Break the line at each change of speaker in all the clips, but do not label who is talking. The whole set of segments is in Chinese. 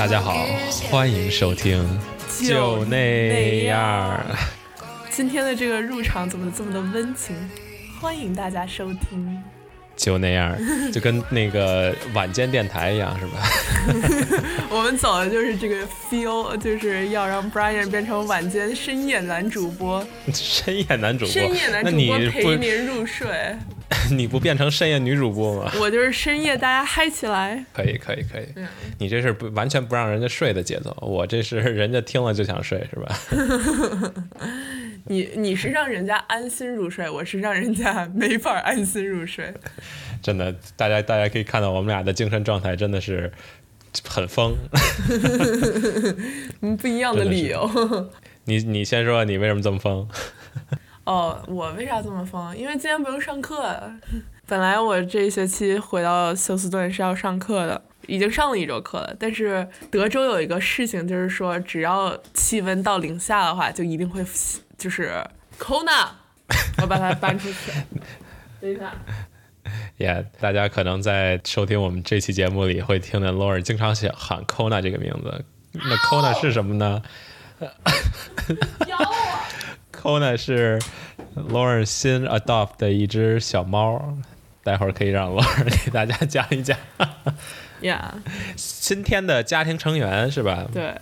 大家好，欢迎收听就那样。
今天的这个入场怎么这么的温情？欢迎大家收听。
就那样，就跟那个晚间电台一样，是吧？
我们走的就是这个 feel，就是要让 Brian 变成晚间深夜男主播。
深夜男主播，
深夜男主播陪您入睡。
你不变成深夜女主播吗？
我就是深夜，大家嗨起来。
可以，可以，可以。你这是不完全不让人家睡的节奏，我这是 人家听了就想睡，是吧？
你你是让人家安心入睡，我是让人家没法安心入睡。
真的，大家大家可以看到我们俩的精神状态真的是很疯。
嗯，不一样的理由。
你你先说，你为什么这么疯？
哦，我为啥这么疯？因为今天不用上课。本来我这一学期回到休斯顿是要上课的，已经上了一周课了。但是德州有一个事情，就是说只要气温到零下的话，就一定会就是 Kona，我把它搬出去。等一下。
Yeah，大家可能在收听我们这期节目里会听见 Lauren 经常想喊 Kona 这个名字。那 Kona 是什么呢？
咬我
！Kona 是 Lauren 新 adopt 的一只小猫，待会儿可以让 Lauren 给大家讲一讲。
Yeah，
新添的家庭成员是吧？
对，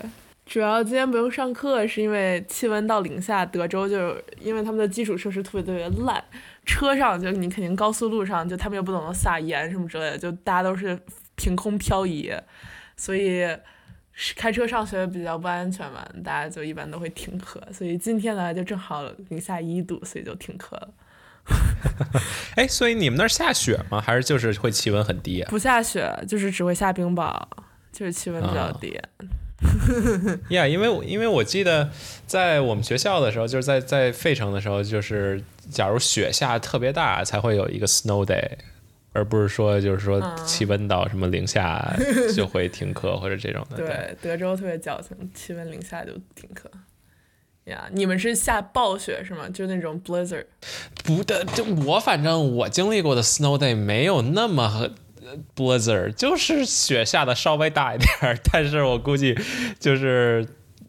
主要今天不用上课，是因为气温到零下，德州就因为他们的基础设施特别特别烂，车上就你肯定高速路上就他们又不懂得撒盐什么之类的，就大家都是凭空漂移，所以。开车上学比较不安全嘛，大家就一般都会停课，所以今天呢就正好零下一度，所以就停课了。
哎，所以你们那儿下雪吗？还是就是会气温很低？
不下雪，就是只会下冰雹，就是气温比较低。
呀，因为因为我记得在我们学校的时候，就是在在费城的时候，就是假如雪下特别大，才会有一个 snow day。而不是说，就是说气温到什么零下 就会停课或者这种的。
对，德州特别矫情，气温零下就停课。呀，你们是下暴雪是吗？就那种 blizzard？
不的，就我反正我经历过的 snow day 没有那么 blizzard，就是雪下的稍微大一点儿。但是我估计就是。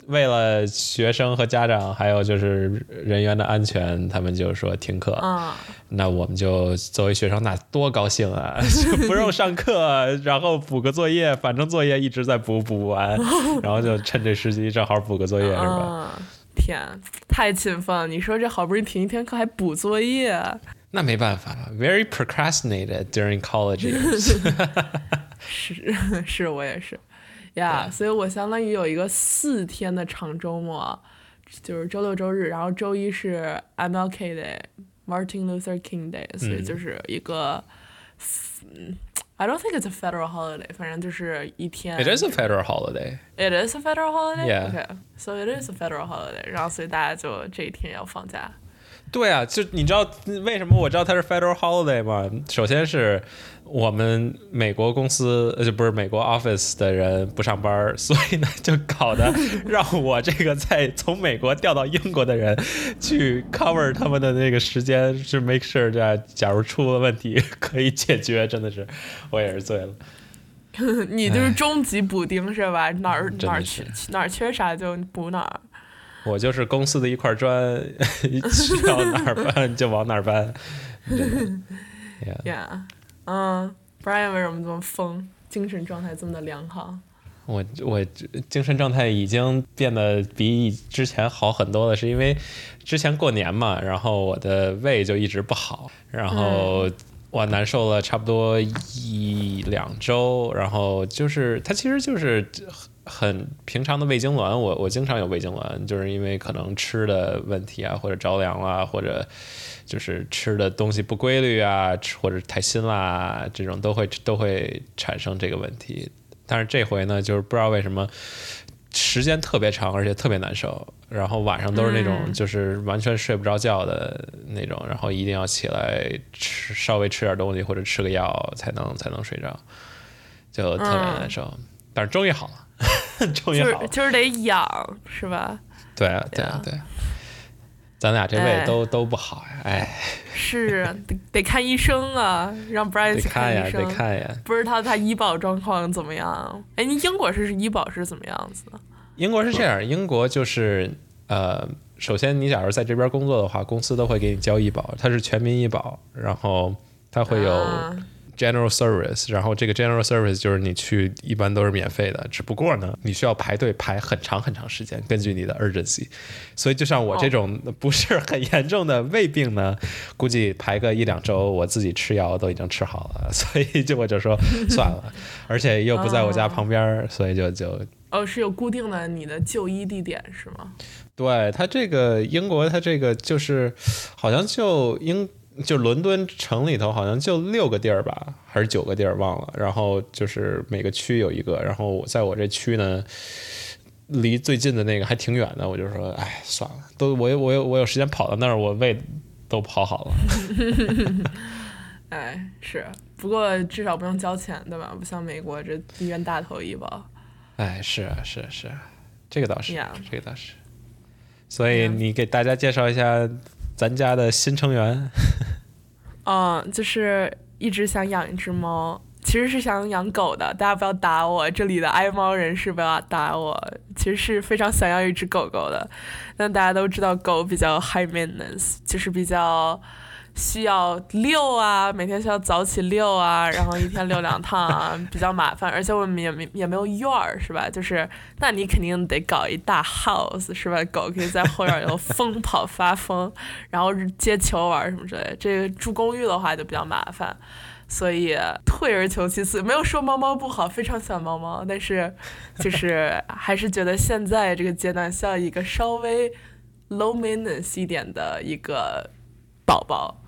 为了学生和家长，还有就是人员的安全，他们就说停课。
啊，
那我们就作为学生，那多高兴啊！就不用上课，然后补个作业，反正作业一直在补，补不完，然后就趁这时机正好补个作业，是吧？
天，太勤奋了！你说这好不容易停一天课，还补作业？
那没办法，very procrastinated during college years。
是，是我也是。呀，所以我相当于有一个四天的长周末，就是周六周日，然后周一是 MLK Day，Martin Luther King Day，所以就是一个，嗯，I don't think it's a federal holiday，反正就是一天。
It is a federal holiday.
It is a federal holiday.
Yeah.
Okay. So it is a federal holiday. 然后所以大家就这一天要放假。
对啊，就你知道为什么我知道它是 Federal Holiday 吗？首先是我们美国公司呃就不是美国 Office 的人不上班，所以呢就搞得让我这个在从美国调到英国的人去 cover 他们的那个时间，是 make sure 这假如出了问题可以解决，真的是我也是醉了。
你就是终极补丁是吧？哪儿哪儿缺哪儿缺啥就补哪儿。
我就是公司的一块砖，需要哪儿搬就往哪儿搬。
Yeah，嗯，Brian 为什么这么疯？精神状态这么的良好？
我我精神状态已经变得比之前好很多了，是因为之前过年嘛，然后我的胃就一直不好，然后我难受了差不多一两周，然后就是它其实就是。很平常的胃痉挛，我我经常有胃痉挛，就是因为可能吃的问题啊，或者着凉啦，或者就是吃的东西不规律啊，或者太辛辣，这种都会都会产生这个问题。但是这回呢，就是不知道为什么时间特别长，而且特别难受，然后晚上都是那种就是完全睡不着觉的那种，然后一定要起来吃稍微吃点东西或者吃个药才能才能睡着，就特别难受。但是终于好了。
就是就是得养，是吧？
对啊，对啊，对。咱俩这胃
哎
都都不好呀，哎，
是得得看医生啊，让去
看呀，
医生。
得看呀。
不知道他医保状况怎么样？哎，你英国是医保是怎么样子的？
英国是这样，英国就是呃，首先你假如在这边工作的话，公司都会给你交医保，它是全民医保，然后它会有
啊
general service，然后这个 general service 就是你去一般都是免费的，只不过呢，你需要排队排很长很长时间，根据你的 urgency。所以就像我这种不是很严重的胃病呢，估计排个一两周，我自己吃药都已经吃好了，所以就我就说 算了，而且又不在我家旁边儿，所以就就
哦，是有固定的你的就医地点是吗？
对它这个英国，它这个就是好像就英就伦敦城里头好像就六个地儿吧，还是九个地儿忘了。然后就是每个区有一个，然后在我这区呢，离最近的那个还挺远的，我就说，哎，算了，都我有我有我有时间跑到那儿，我胃都跑好了。
哎，是，不过至少不用交钱，对吧？不像美国这医院大头医保。
哎，是啊，是啊，是啊，这个倒是这个倒是。所以你给大家介绍一下咱家的新成员。
嗯，就是一直想养一只猫，其实是想养狗的。大家不要打我，这里的爱猫人士不要打我。其实是非常想要一只狗狗的，但大家都知道狗比较 high maintenance，就是比较需要遛啊，每天需要早起遛啊，然后一天遛两趟啊，比较麻烦。而且我们也没也没有院儿，是吧？就是那你肯定得搞一大 house，是吧？狗可以在后院儿有疯跑发疯，然后接球玩什么之类的。这个住公寓的话就比较麻烦，所以退而求其次，没有说猫猫不好，非常喜欢猫猫，但是就是还是觉得现在这个阶段需要一个稍微 low maintenance 一点的一个宝宝，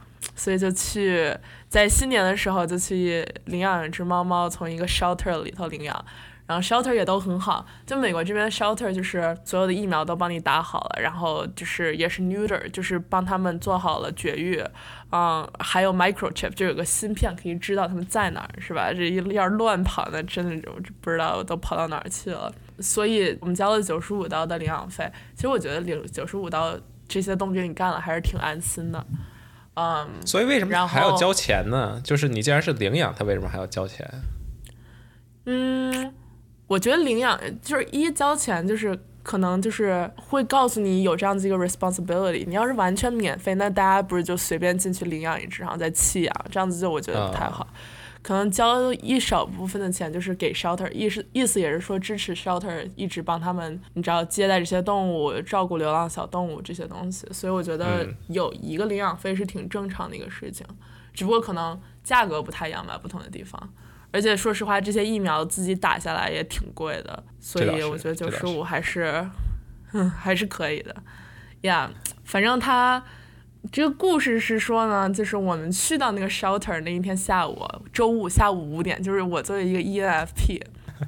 所以就去在新年的时候就去领养一只猫猫，从一个 shelter 里头领养。然后 shelter 也都很好，就美国这边 shelter 就是所有的疫苗都帮你打好了，然后就是也是 neuter，就是帮他们做好了绝育，嗯，还有 microchip，就有个芯片可以知道他们在哪儿，是吧？这一要乱跑那真的就不知道都跑到哪儿去了。所以我们交了九十五刀的领养费，其实我觉得领九十五刀这些都给你干了还是挺安心的，嗯，
所以为什么还要交钱呢？就是你既然是领养，他为什么还要交钱？
嗯，我觉得领养就是一交钱，就是可能就是会告诉你有这样子一个 responsibility。你要是完全免费，那大家不是就随便进去领养一只，然后再弃养，这样子就我觉得不太好。可能交一少部分的钱就是给 shelter，意思意思也是说支持 shelter 一直帮他们，你知道接待这些动物、照顾流浪小动物这些东西。所以我觉得
嗯
有一个领养费是挺正常的一个事情，只不过可能价格不太一样吧，不同的地方。而且说实话，这些疫苗自己打下来也挺贵的，所以我觉得九十五还是，嗯，还是可以的。呀、反正他这个故事是说呢，就是我们去到那个 shelter 那一天下午，周五下午五点，就是我作为一个 ENFP，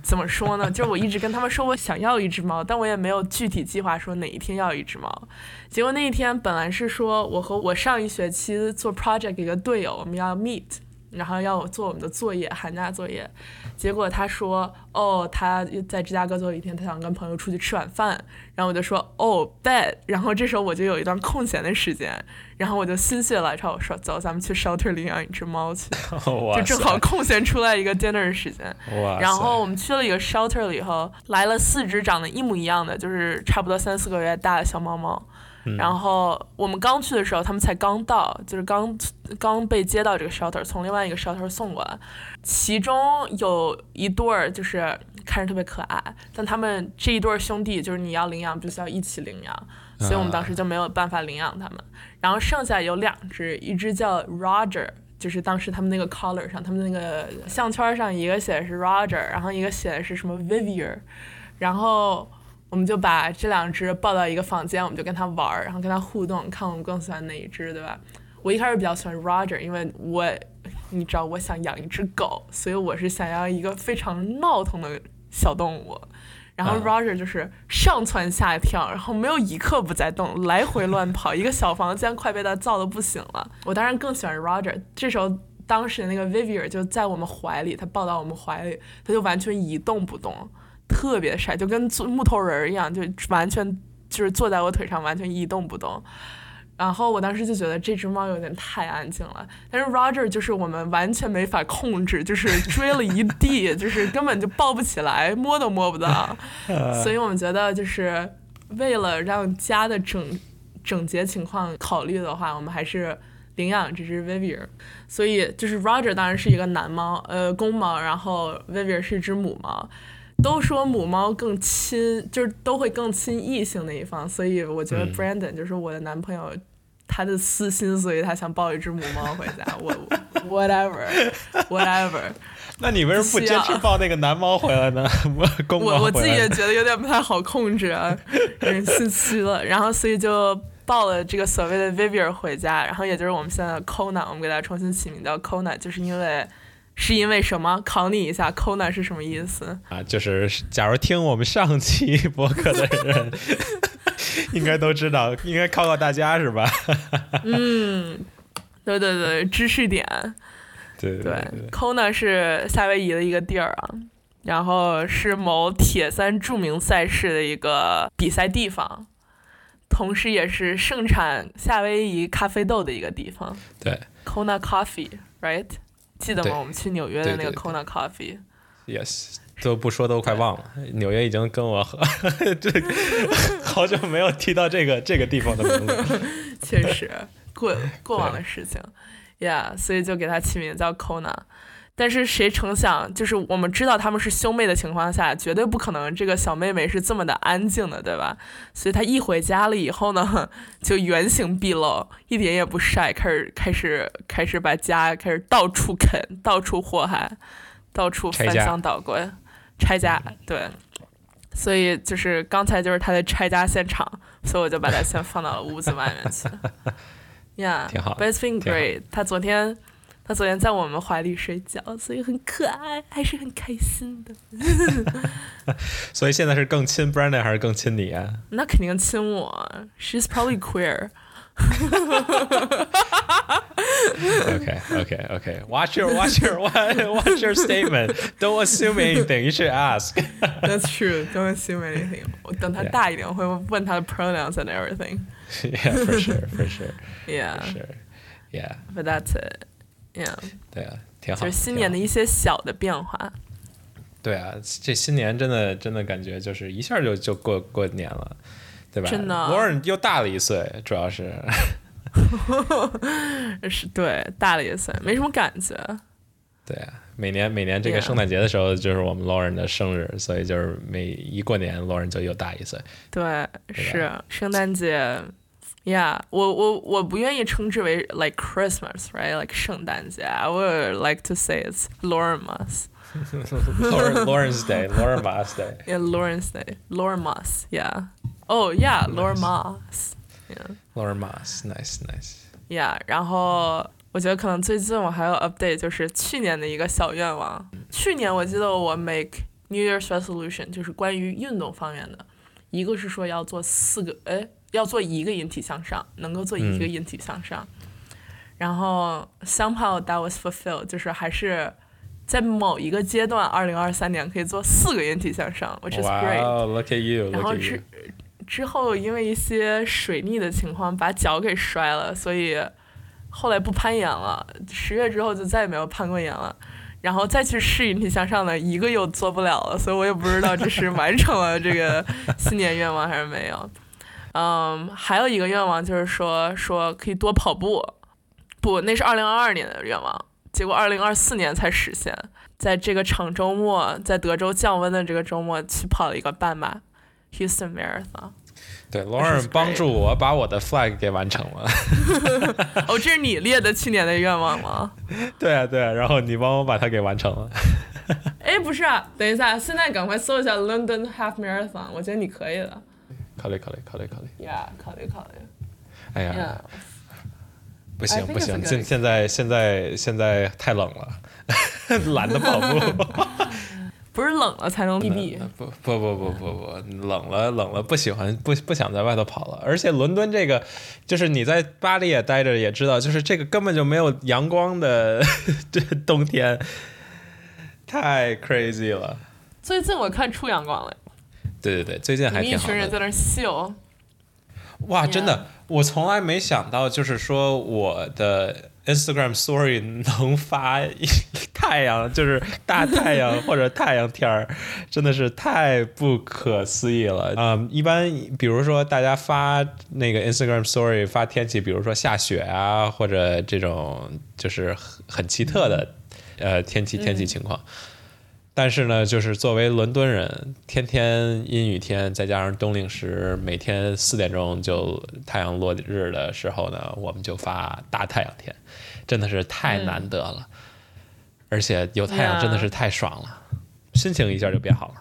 怎么说呢？就是我一直跟他们说我想要一只猫，但我也没有具体计划说哪一天要一只猫。结果那一天本来是说我和我上一学期做 project 一个队友，我们要 meet。然后要我做我们的作业，寒假作业。结果他说，哦，他在芝加哥最后一天，他想跟朋友出去吃晚饭。然后我就说，哦，bed。然后这时候我就有一段空闲的时间，然后我就心血来潮，我说，走，咱们去 shelter 领养一只猫去。就正好空闲出来一个 dinner 的时间。然后我们去了一个 shelter 了以后，来了四只长得一模一样的，就是差不多三四个月大的小猫猫。
嗯
然后我们刚去的时候，他们才刚到，就是刚刚被接到这个 shelter，从另外一个 shelter 送过来。其中有一对儿就是看着特别可爱，但他们这一对儿兄弟就是你要领养，必须要一起领养，所以我们当时就没有办法领养他们。然后剩下有两只，一只叫 Roger。就是当时他们那个 collar 上，他们那个项圈上，一个写的是 Roger，然后一个写的是什么 Vivier，然后我们就把这两只抱到一个房间，我们就跟它玩儿，然后跟它互动，看我们更喜欢哪一只，对吧？我一开始比较喜欢 Roger，因为我你知道我想养一只狗，所以我是想要一个非常闹腾的小动物。然后
啊
Roger 就是上蹿下跳，然后没有一刻不在动，来回乱跑，一个小房间快被他造的不行了。我当然更喜欢 Roger。这时候，当时那个 Vivier 就在我们怀里，他抱到我们怀里，他就完全一动不动，特别帅，就跟坐木头人儿一样，就完全就是坐在我腿上，完全一动不动。然后我当时就觉得这只猫有点太安静了，但是 Roger 就是我们完全没法控制，就是追了一地，就是根本就抱不起来，摸都摸不到，所以我们觉得就是为了让家的整整洁情况考虑的话，我们还是领养这只 Vivier。所以就是 Roger 当然是一个男猫，呃，公猫，然后 Vivier 是一只母猫。都说母猫更亲，就是都会更亲异性那一方，所以我觉得 Brandon 就是我的男朋友，他的私心，所以他想抱一只母猫回家。我 whatever whatever。
那你为什么不坚持抱那个男猫回来呢？公猫
我我自己也觉得有点不太好控制啊，人心虚了。然后所以就抱了这个所谓的 Vivier 回家，然后也就是我们现在的 Kona，我们给它重新起名叫 Kona，就是因为。是因为什么？考你一下，Kona 是什么意思
啊？就是假如听我们上期播客的人，应该都知道，应该考考大家是吧？
嗯，对对对，知识点。
对对对
，Kona 是夏威夷的一个地儿啊，然后是某铁三著名赛事的一个比赛地方，同时也是盛产夏威夷咖啡豆的一个地方。
对
，Kona Coffee，right？记得吗？我们去纽约的那个 Kona Coffee，Yes，
都不说都快忘了。纽约已经跟我这 好久没有提到这个这个地方的名字。
确实，过过往的事情，Yeah，所以就给它起名叫 Kona。但是谁成想，就是我们知道他们是兄妹的情况下，绝对不可能这个小妹妹是这么的安静的，对吧？所以她一回家了以后呢，就原形毕露，一点也不晒，开始开始开始把家开始到处啃，到处祸害，到处翻箱倒柜，拆家。对，所以就是刚才就是她的拆家现场，所以我就把她先放到了屋子外面去。Yeah，
挺好。
But it's been great。她昨天。他昨天在我们怀里睡觉，所以很可爱，还是很开心的。
所以现在是更亲 Brandon 还是更亲你啊？
那肯定亲我。She's probably queer.
okay, okay, okay. Watch your, watch your, watch your statement. Don't assume anything. You should ask.
That's true. Don't assume anything. 我等他大一点，我会问他的 pronouns and everything.
Yeah, for sure, for sure.
Yeah,
for sure. Yeah.
But that's it. Yeah，
对啊，挺好。
就是新年的一些小的变化。
对啊，这新年真的真的感觉就是一下就就过过年了，对吧？
真的。
罗尔又大了一岁，主要是。
是，对，大了一岁，没什么感觉。
对啊，每年每年这个圣诞节的时候就是我们罗尔的生日，所以就是每一过年罗尔就又大一岁。
对，是圣诞节。Yeah，我我我不愿意称之为 like Christmas，right？like 圣诞节。I would like to say it's
Lawrence。Lawrence Day, Lawrence Day.
Yeah, Lawrence Day, Lawrence. Yeah. Oh, yeah, Lawrence. Yeah.
Lawrence, nice, nice.
Yeah，然后我觉得可能最近我还有 update，就是去年的一个小愿望。去年我记得我 make New Year's resolution，就是关于运动方面的，一个是说要做四个，哎。 要做一个引体向上，能够做一个引体向上，然后 somehow that was fulfilled，就是还是在某一个阶段，二零二三年可以做四个引体向上，which is great。
Wow, look at you.
然后之之后因为一些水逆的情况，把脚给摔了，所以后来不攀岩了。十月之后就再也没有攀过岩了。然后再去试引体向上的一个又做不了了，所以我也不知道这是完成了这个 新年愿望还是没有。嗯，还有一个愿望就是说说可以多跑步，不，那是二零二二年的愿望，结果二零二四年才实现。在这个长周末，在德州降温的这个周末去跑了一个半马，Houston Marathon。
对，Lauren 帮助我把我的 flag 给完成了。
哦，这是你列的去年的愿望吗？
对啊，对啊，然后你帮我把它给完成了。
哎，不是，等一下，现在赶快搜一下 London Half Marathon，我觉得你可以的。
考虑考虑考虑考虑。
Yeah，考虑考虑。
哎呀，不行不行，现现在现在现在太冷了，懒得跑步。
不是冷了才能。
不不不不不不，冷了冷了不喜欢不不想在外头跑了。而且伦敦这个，就是你在巴黎也待着也知道，就是这个根本就没有阳光的 这冬天，太 crazy 了。
最近我看出阳光了。
对对对，最近还挺好。
一群人在那秀。
哇，真的，我从来没想到，就是说我的 Instagram Story 能发一 太阳，就是大太阳 或者太阳天儿，真的是太不可思议了。嗯，一般比如说大家发那个 Instagram Story 发天气，比如说下雪啊，或者这种就是很很奇特的呃天气天气情况。但是呢，就是作为伦敦人，天天阴雨天，再加上冬令时，每天四点钟就太阳落日的时候呢，我们就发大太阳天，真的是太难得了。而且有太阳真的是太爽了，心情一下就变好了。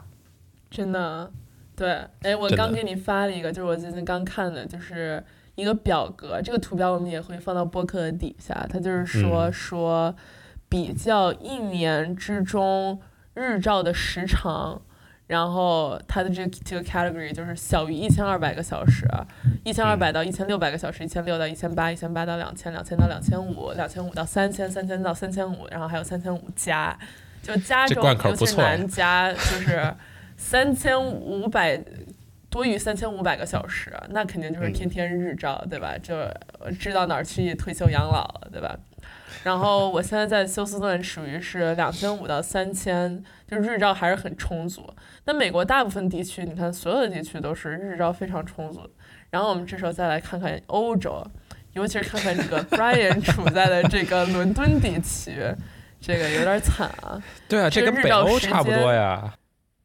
真的，对，哎，我刚给你发了一个，就是我最近刚看的，就是一个表格，这个图标我们也会放到播客的底下。它就是说、
嗯
说比较一年之中日照的时长，然后它的这个这个 category 就是小于一千二百个小时，一千二百到一千六百个小时，一千六到一千八，一千八到两千，两千到两千五，两千五到三千，三千到三千五，然后还有三千五加，就加这种
这贯口
尤其是
不错呀
难加，就是三千五百多于三千五百个小时，那肯定就是
嗯
天天日照，对吧？就知道哪儿去退休养老了，对吧？然后我现在在休斯顿，属于是两千五到三千，就日照还是很充足。那美国大部分地区，你看所有的地区都是日照非常充足。然后我们这时候再来看看欧洲，尤其是看看这个 Brian 处在的这个伦敦地区，这个有点惨啊。
对啊，这跟北
这个日照时
欧差不
间
多呀。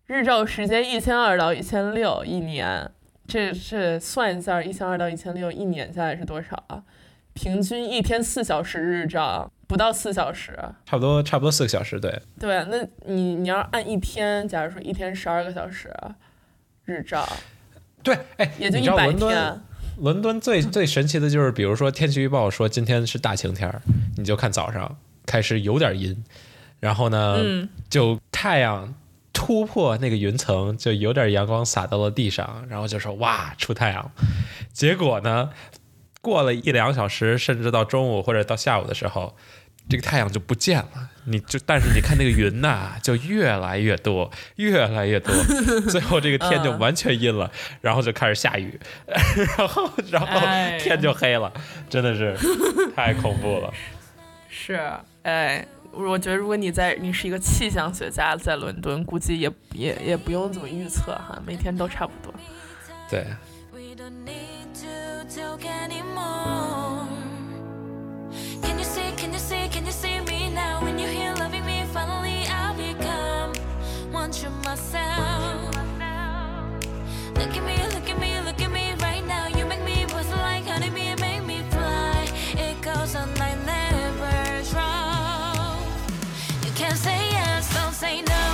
日照时间一千二到一千六一年，这这算一下，一千二到一千六一年下来是多少啊？平均一天四小时日照，不到四小时。
差不多，差不多四个小时，对，
对，那你你要按一天，假如说一天十二个小时日照，
对，哎，
也就一百天。
伦敦最最神奇的就是，比如说天气预报说今天是大晴天儿，你就看早上开始有点阴，然后呢，
嗯，
就太阳突破那个云层，就有点阳光洒到了地上，然后就说哇出太阳，结果呢，过了一两个小时，甚至到中午或者到下午的时候。这个太阳就不见了，你就但是你看那个云呐、就越来越多，越来越多，最后这个天就
嗯
完全阴了，然后就开始下雨，然后然后
哎
天就黑了，真的是太恐怖了。
是，哎，我觉得如果你在你是一个气象学家，在伦敦，估计也也也不用怎么预测哈，每天都差不多。
对
anymore. Can you see, can you see, can you see me now? When you're here loving me, finally I'll become one true myself. Look at me, look at me, look at me right now. You make me buzz like honeybee, and make me fly. It goes on, I never drop. You can't say yes, don't say no.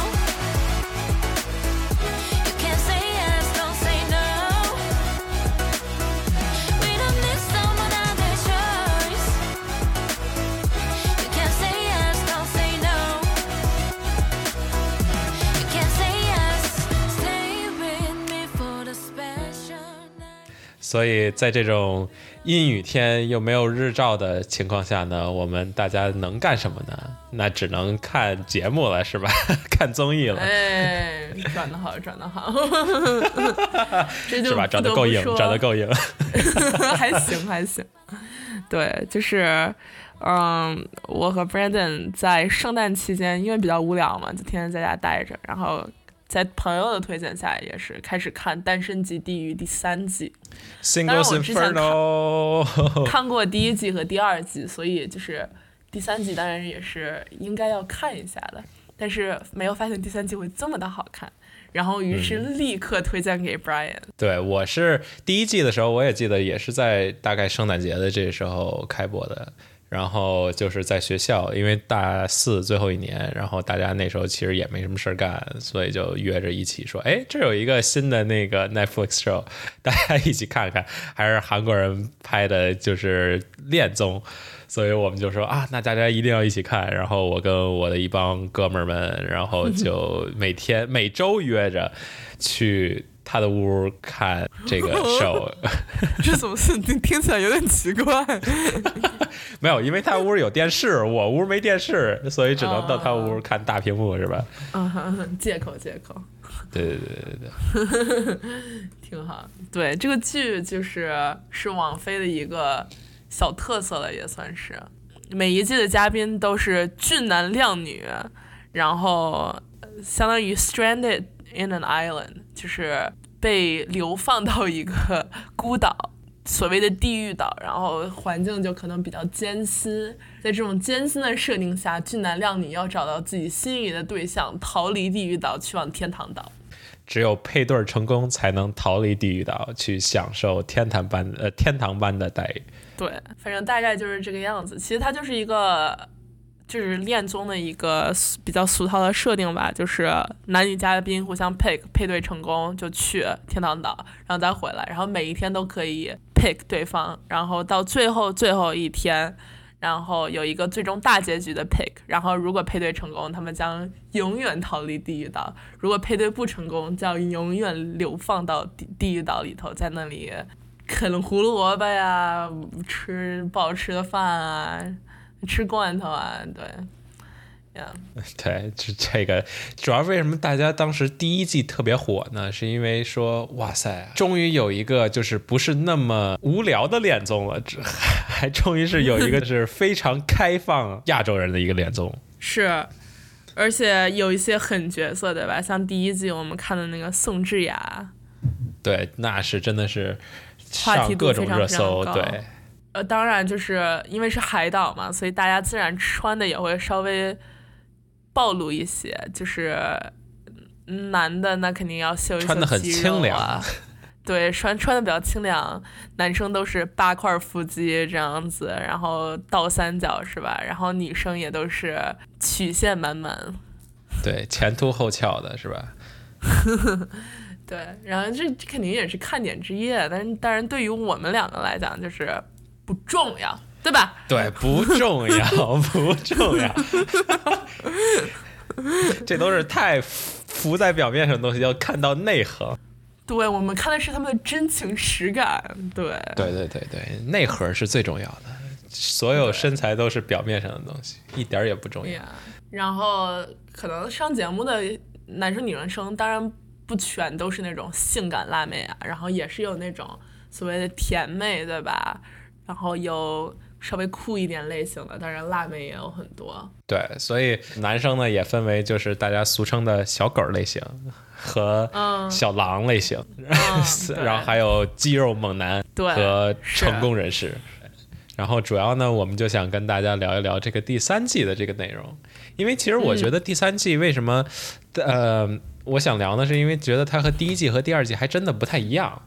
所以在这种阴雨天又没有日照的情况下呢，我们大家能干什么呢？那只能看节目了，是吧？看综艺了，
哎，转的好，转的好，是
吧？转的够硬，转的够硬。
还行还行。对，就是，嗯，我和 Brandon 在圣诞期间，因为比较无聊嘛，就天天在家待着，然后在朋友的推荐下，也是开始看《单身级地狱》第三季，当然
Singles
我之前看过第一季和第二季，所以就是第三季当然也是应该要看一下的，但是没有发现第三季会这么的好看，然后于是立刻推荐给 Brian。
对我是第一季的时候，我也记得也是在大概圣诞节的这时候开播的。然后就是在学校，因为大四最后一年，然后大家那时候其实也没什么事儿干，所以就约着一起说，哎，这有一个新的那个 Netflix show，大家一起看看，还是韩国人拍的，就是恋综，所以我们就说啊，那大家一定要一起看。然后我跟我的一帮哥们儿们，然后就每天每周约着去他的屋看这个 show。
这怎么是听听起来有点奇怪？
没有，因为他屋有电视，我屋没电视，所以只能到他屋看大屏幕，是吧？
嗯哼，借口借口。
对对对对对，
挺好。对，这个剧就是是网飞的一个小特色了，也算是。每一季的嘉宾都是俊男靓女，然后呃相当于 stranded in an island，就是被流放到一个孤岛，所谓的地狱岛，然后环境就可能比较艰辛。在这种艰辛的设定下，俊男靓女要找到自己心仪的对象，逃离地狱岛，去往天堂岛。
只有配对成功，才能逃离地狱岛，去享受天堂般呃天堂般的待遇。
对，反正大概就是这个样子。其实它就是一个，就是恋综的一个比较俗套的设定吧，就是男女嘉宾互相 pick 配对成功就去天堂岛，然后再回来，然后每一天都可以 pick 对方，然后到最后最后一天。然后有一个最终大结局的 pick，然后如果配对成功，他们将永远逃离地狱岛；如果配对不成功，将永远流放到地地狱岛里头，在那里啃胡萝卜呀，吃不好吃的饭啊，吃罐头啊，对，
对，就这个主要为什么大家当时第一季特别火呢？是因为说哇塞，终于有一个就是不是那么无聊的恋综了，这 还终于是有一个是非常开放亚洲人的一个恋综。
是，而且有一些狠角色，对吧？像第一季我们看的那个宋智雅，
对，那是真的是上各种热搜，
高
对，
呃，当然就是因为是海岛嘛，所以大家自然穿的也会稍微暴露一些，就是嗯男的那肯定要秀一秀
穿的很
肌
清凉。
对，穿穿的比较清凉，男生都是八块腹肌这样子，然后倒三角是吧？然后女生也都是曲线满满，
对，前凸后翘的是吧？
对，然后这这肯定也是看点之一，但是当然对于我们两个来讲就是不重要，对吧？
对，不重要，不重要，这都是太浮浮在表面上的东西，要看到内核。
对，我们看的是他们的真情实感，对，
对对对对，内核是最重要的，所有身材都是表面上的东西，一点儿也不重要。
呀，然后可能上节目的男生女生，当然不全都是那种性感辣妹啊，然后也是有那种所谓的甜妹，对吧？然后有稍微酷一点类型的，当然辣妹也有很多。
对，所以男生呢也分为就是大家俗称的小狗类型和
嗯
小狼类型，
嗯
然后还有肌肉猛男和成功人士。然后主要呢，我们就想跟大家聊一聊这个第三季的这个内容，因为其实我觉得第三季为什么，呃，我想聊呢，是因为觉得它和第一季和第二季还真的不太一样。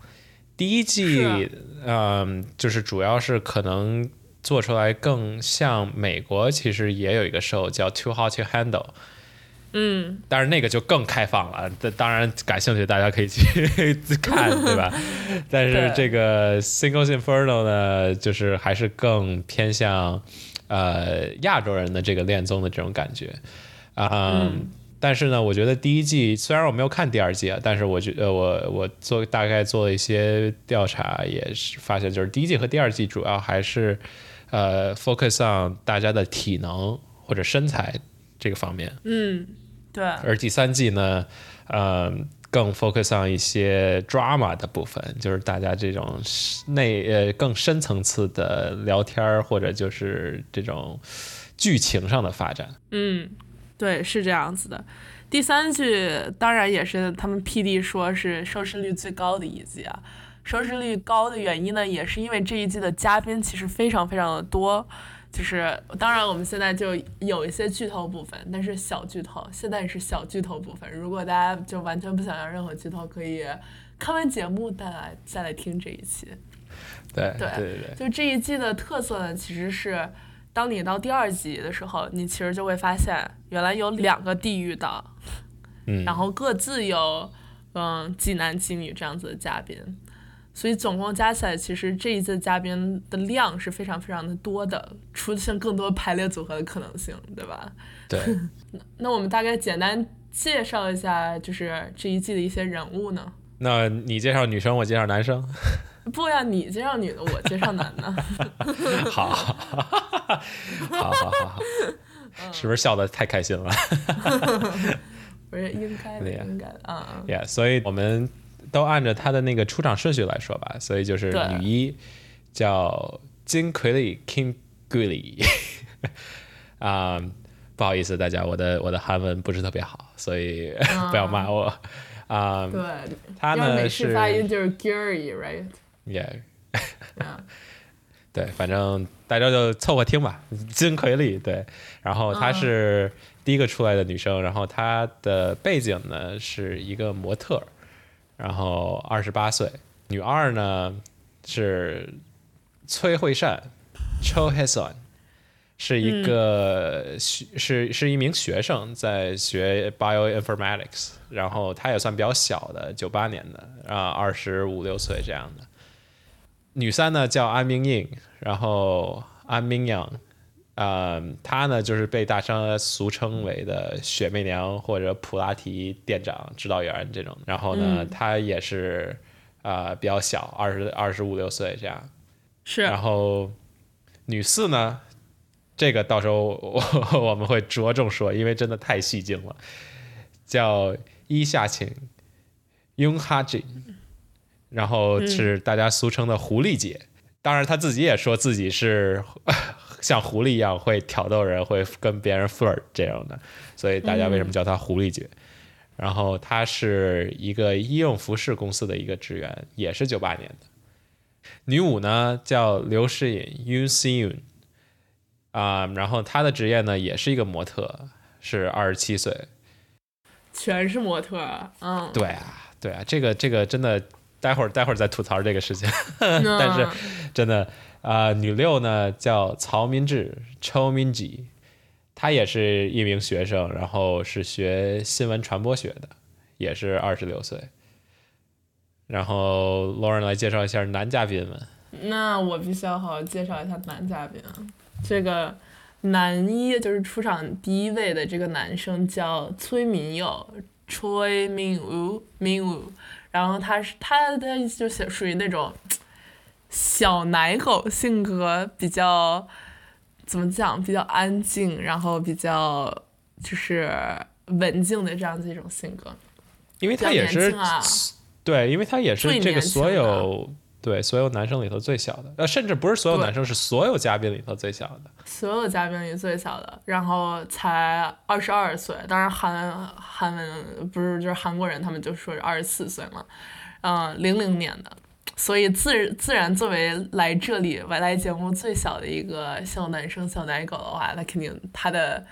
第一季
是，
嗯、就是主要是可能做出来更像美国，其实也有一个 show 叫《Too Hot to Handle》，
嗯，
但是那个就更开放了，这当然感兴趣大家可以去 看，对吧？但是这个 Singles Inferno 呢，就是还是更偏向呃亚洲人的这个恋综的这种感觉啊。
嗯
但是呢，我觉得第一季虽然我没有看第二季啊，但是我觉得我我做大概做了一些调查，也是发现就是第一季和第二季主要还是呃 focus on 大家的体能或者身材这个方面。
嗯，对，
而第三季呢，呃，更 focus on 一些 drama 的部分，就是大家这种内呃更深层次的聊天儿，或者就是这种剧情上的发展。
嗯，对，是这样子的。第三季当然也是他们 PD 说是收视率最高的一季啊。收视率高的原因呢，也是因为这一季的嘉宾其实非常非常的多。就是当然我们现在就有一些剧透部分，但是小剧透，现在是小剧透部分。如果大家就完全不想要任何剧透，可以看完节目再来再来听这一期。
对
对
对对对，
就这一季的特色呢，其实是当你到第二集的时候，你其实就会发现，原来有两个地狱的，
嗯，
然后各自有嗯几男几女这样子的嘉宾，所以总共加起来，其实这一季的嘉宾的量是非常非常的多的，出现更多排列组合的可能性，对吧？
对，
那我们大概简单介绍一下，就是这一季的一些人物呢。
那你介绍女生，我介绍男生。
不呀，你介绍女的，我介绍男的。
好，好好好好，是不是笑得太开心了？
不不是应该的，应该的，嗯嗯。
Yeah，所以我们都按照他的那个出场顺序来说吧。所以就是女一叫金奎利 Kim Gully，啊、不好意思大家，我的我的韩文不是特别好，所以 不要骂我。啊、
对，
他
呢是美
呢
式发音
是
就是
Gary，right？Yeah，
嗯
对，反正大家就凑合听吧。金奎利对，然后她是第一个出来的女生，然后她的背景呢是一个模特儿，然后二十八岁。女二呢是崔慧善 Cho Heson，是一个学、是是一名学生，在学 bioinformatics，然后她也算比较小的，九八年的啊，二十五六岁这样的。女三呢叫安明映，然后安明阳，呃，她呢就是被大商俗称为的雪媚娘或者普拉提店长、指导员这种。然后呢，她也是啊、呃比较小，二十二十五六岁这样。
是
然后女四呢，这个到时候我我们会着重说，因为真的太戏精了，叫伊夏晴 Yung Ha Jin，然后是大家俗称的狐狸姐。当然，她自己也说自己是像狐狸一样会挑逗人，会跟别人 flirt 这样的，所以大家为什么叫她狐狸姐？然后她是一个医用服饰公司的一个职员，也是九八年的。女五呢叫刘诗颖 Yoon Si Yoon，啊、然后她的职业呢也是一个模特，是二十七岁。
全是模特儿，嗯，
对啊，对啊，这个这个真的，待会儿待会儿再吐槽这个事情。
嗯
但是真的啊、女六呢叫曹明志 Cho Minji，他也是一名学生，然后是学新闻传播学的，也是二十六岁。然后 Lauren 来介绍一下男嘉宾们。
那我必须要好好介绍一下男嘉宾啊。这个男一就是出场第一位的这个男生叫崔民佑 （Choi Min Woo） Min Woo，然后他是他他就是属于那种小奶狗性格，比较怎么讲，比较安静，然后比较就是文静的这样子一种性格。
因为他也是
啊
对，因为他也是这个所有对所有男生里头最小的，呃，甚至不是所有男生，是所有嘉宾里头最小的。
所有嘉宾里最小的，然后才二十二岁。当然韩韩文不是就是韩国人，他们就说是二十四岁嘛，嗯，零零年的，所以自自然作为来这里来节目最小的一个小男生小奶狗的话，他肯定他的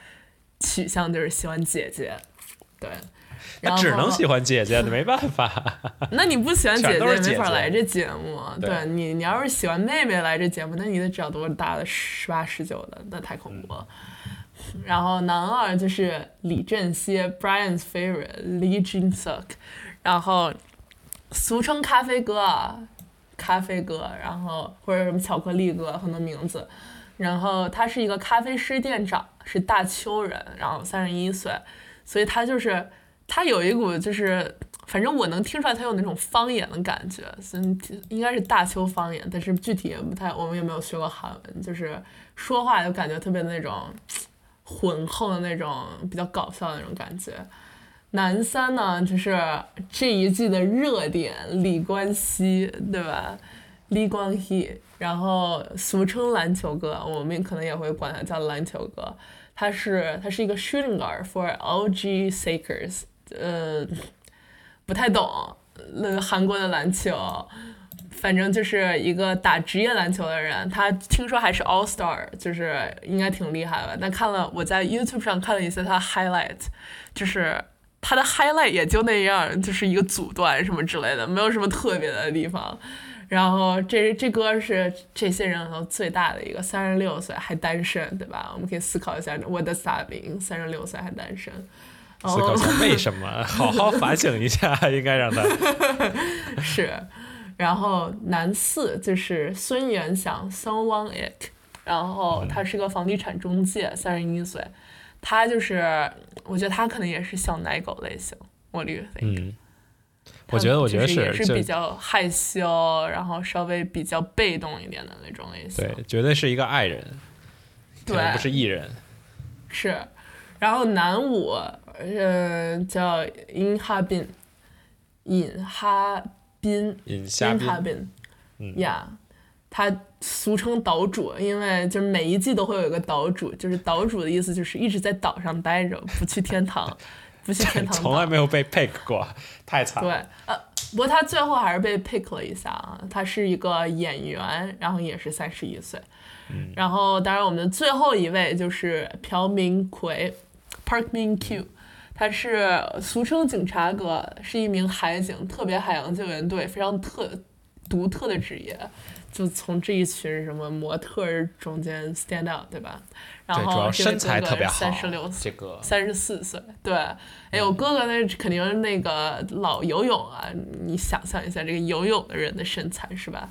取向就是喜欢姐姐，对。然后
只能喜欢姐姐，没办法。
那你不喜欢姐姐没法来这节目。
对
对你，你要是喜欢妹妹来这节目，那你得找多大的十八十九的，那太恐怖了。然后男二就是李振熙，Brian's favorite Lee Jin Suk，然后俗称咖啡哥，咖啡哥，然后或者什么巧克力哥，很多名字。然后他是一个咖啡师店长，是大邱人，然后三十一岁，所以他就是他有一股就是，反正我能听出来他有那种方言的感觉，所以应该是大邱方言，但是具体也不太，我们也没有学过韩文，就是说话就感觉特别那种 浑厚的那种，比较搞笑的那种感觉。男三呢，就是这一季的热点李冠希，对吧？李光熙，然后俗称篮球哥，我们可能也会管他叫篮球哥。他是他是一个 shooting guard for LG Sakers，呃，不太懂那个韩国的篮球，反正就是一个打职业篮球的人。他听说还是 All Star，就是应该挺厉害的。但看了我在 YouTube 上看了一些他 highlight，就是他的 highlight 也就那样，就是一个阻断什么之类的，没有什么特别的地方。然后这这歌是这些人里头最大的一个，三十六岁还单身，对吧？我们可以思考一下，What does that mean？三十六岁还单身？
思考一下为什么，好好反省一下，应该让他。
是，然后男四就是孙元祥 Wang Ik，然后他是个房地产中介，三十一岁，他就是我觉得他可能也是小奶狗类型，我理解。
嗯，我觉得，我觉得
是也是比较害羞，然后稍微比较被动一点的那种类型。
对，绝对是一个爱人，
对
不是艺人。
是，然后男五嗯、叫尹哈宾，尹哈宾，
尹
哈
宾，
宾，呀，他俗称岛主，因为就是每一季都会有一个岛主，就是岛主的意思就是一直在岛上待着，不去天堂，不去天堂，
从来没有被 pick 过，太惨
对。，呃，不过他最后还是被 pick 了一下啊。他是一个演员，然后也是三十一岁。然后，当然我们的最后一位就是朴明奎 （Park Min Q），他是俗称警察哥，是一名海警，特别海洋救援队非常特独特的职业。就从这一群什么模特中间 stand out，对吧？然后
身材
哥哥
特别好
三十六，
这个
三十四岁，对，哎，呦哥哥那肯定是那个老游泳啊，你想象一下这个游泳的人的身材是吧？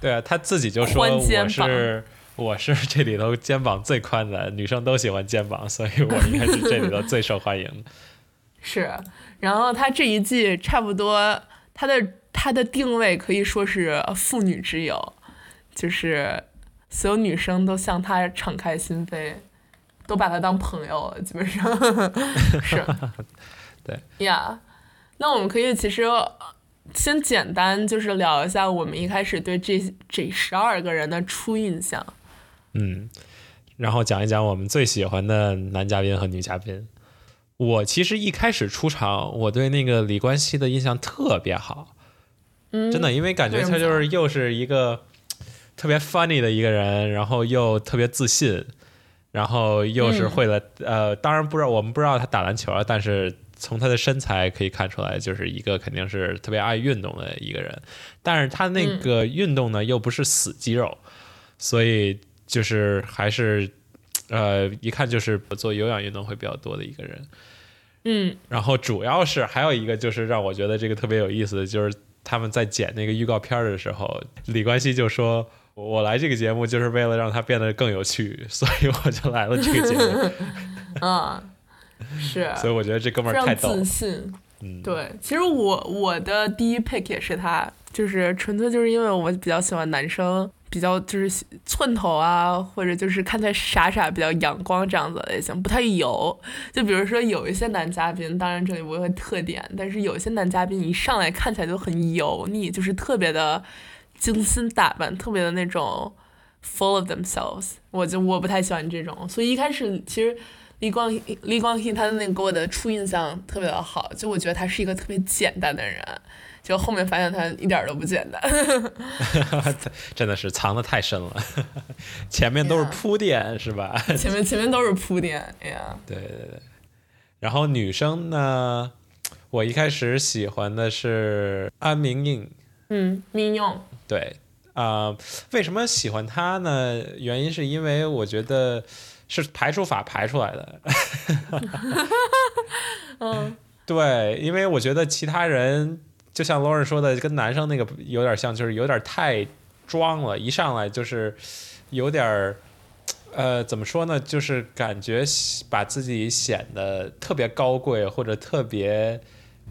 对啊，他自己就说我是我是这里头肩膀最宽的，女生都喜欢肩膀，所以我应该是这里头最受欢迎的。
是，然后他这一季差不多，他的他的定位可以说是妇女之友，就是所有女生都向他敞开心扉，都把他当朋友了，基本上 是。
对
呀那我们可以其实呃先简单就是聊一下我们一开始对这这十二个人的初印象。
嗯，然后讲一讲我们最喜欢的男嘉宾和女嘉宾。我其实一开始出场，我对那个李冠希的印象特别好，
嗯，
真的，因为感觉他就是又是一个特别 funny 的一个人，然后又特别自信，然后又是
嗯。
会了、呃，当然不知道我们不知道他打篮球啊，但是从他的身材可以看出来，就是一个肯定是特别爱运动的一个人，但是他那
嗯。
个运动呢、又不是死肌肉，所以就是还是呃一看就是做有氧运动会比较多的一个人。
嗯。
然后主要是还有一个就是让我觉得这个特别有意思的，就是他们在剪那个预告片的时候，李冠希就说：“我来这个节目就是为了让它变得更有趣，所以我就来了这个节目。
嗯，是，”
所以我觉得这哥们儿太逗了。
信。
嗯，
对，其实我我的第一 pick 也是他，就是纯粹就是因为我比较喜欢男生，比较就是寸头啊，或者就是看起来傻傻、比较阳光这样子的类型，不太油。就比如说有一些男嘉宾，当然这里我有个特点，但是有一些男嘉宾一上来看起来就很油腻，就是特别的精心打扮，特别的那种 full of themselves，我就我不太喜欢这种，所以一开始其实。李光李光羲他的那个给我的初印象特别的好，就我觉得他是一个特别简单的人，就后面发现他一点儿都不简单。
真的是藏的太深了，前面都是铺垫，是吧？
前面前面都是铺垫，哎呀，
对对对。然后女生呢，我一开始喜欢的是安明映，
嗯，明用，
对，啊、为什么喜欢他呢？原因是因为我觉得是排除法排出来的。
嗯，
对，因为我觉得其他人就像 Lauren 说的，跟男生那个有点像，就是有点太装了，一上来就是有点儿。呃，怎么说呢？就是感觉把自己显得特别高贵或者特别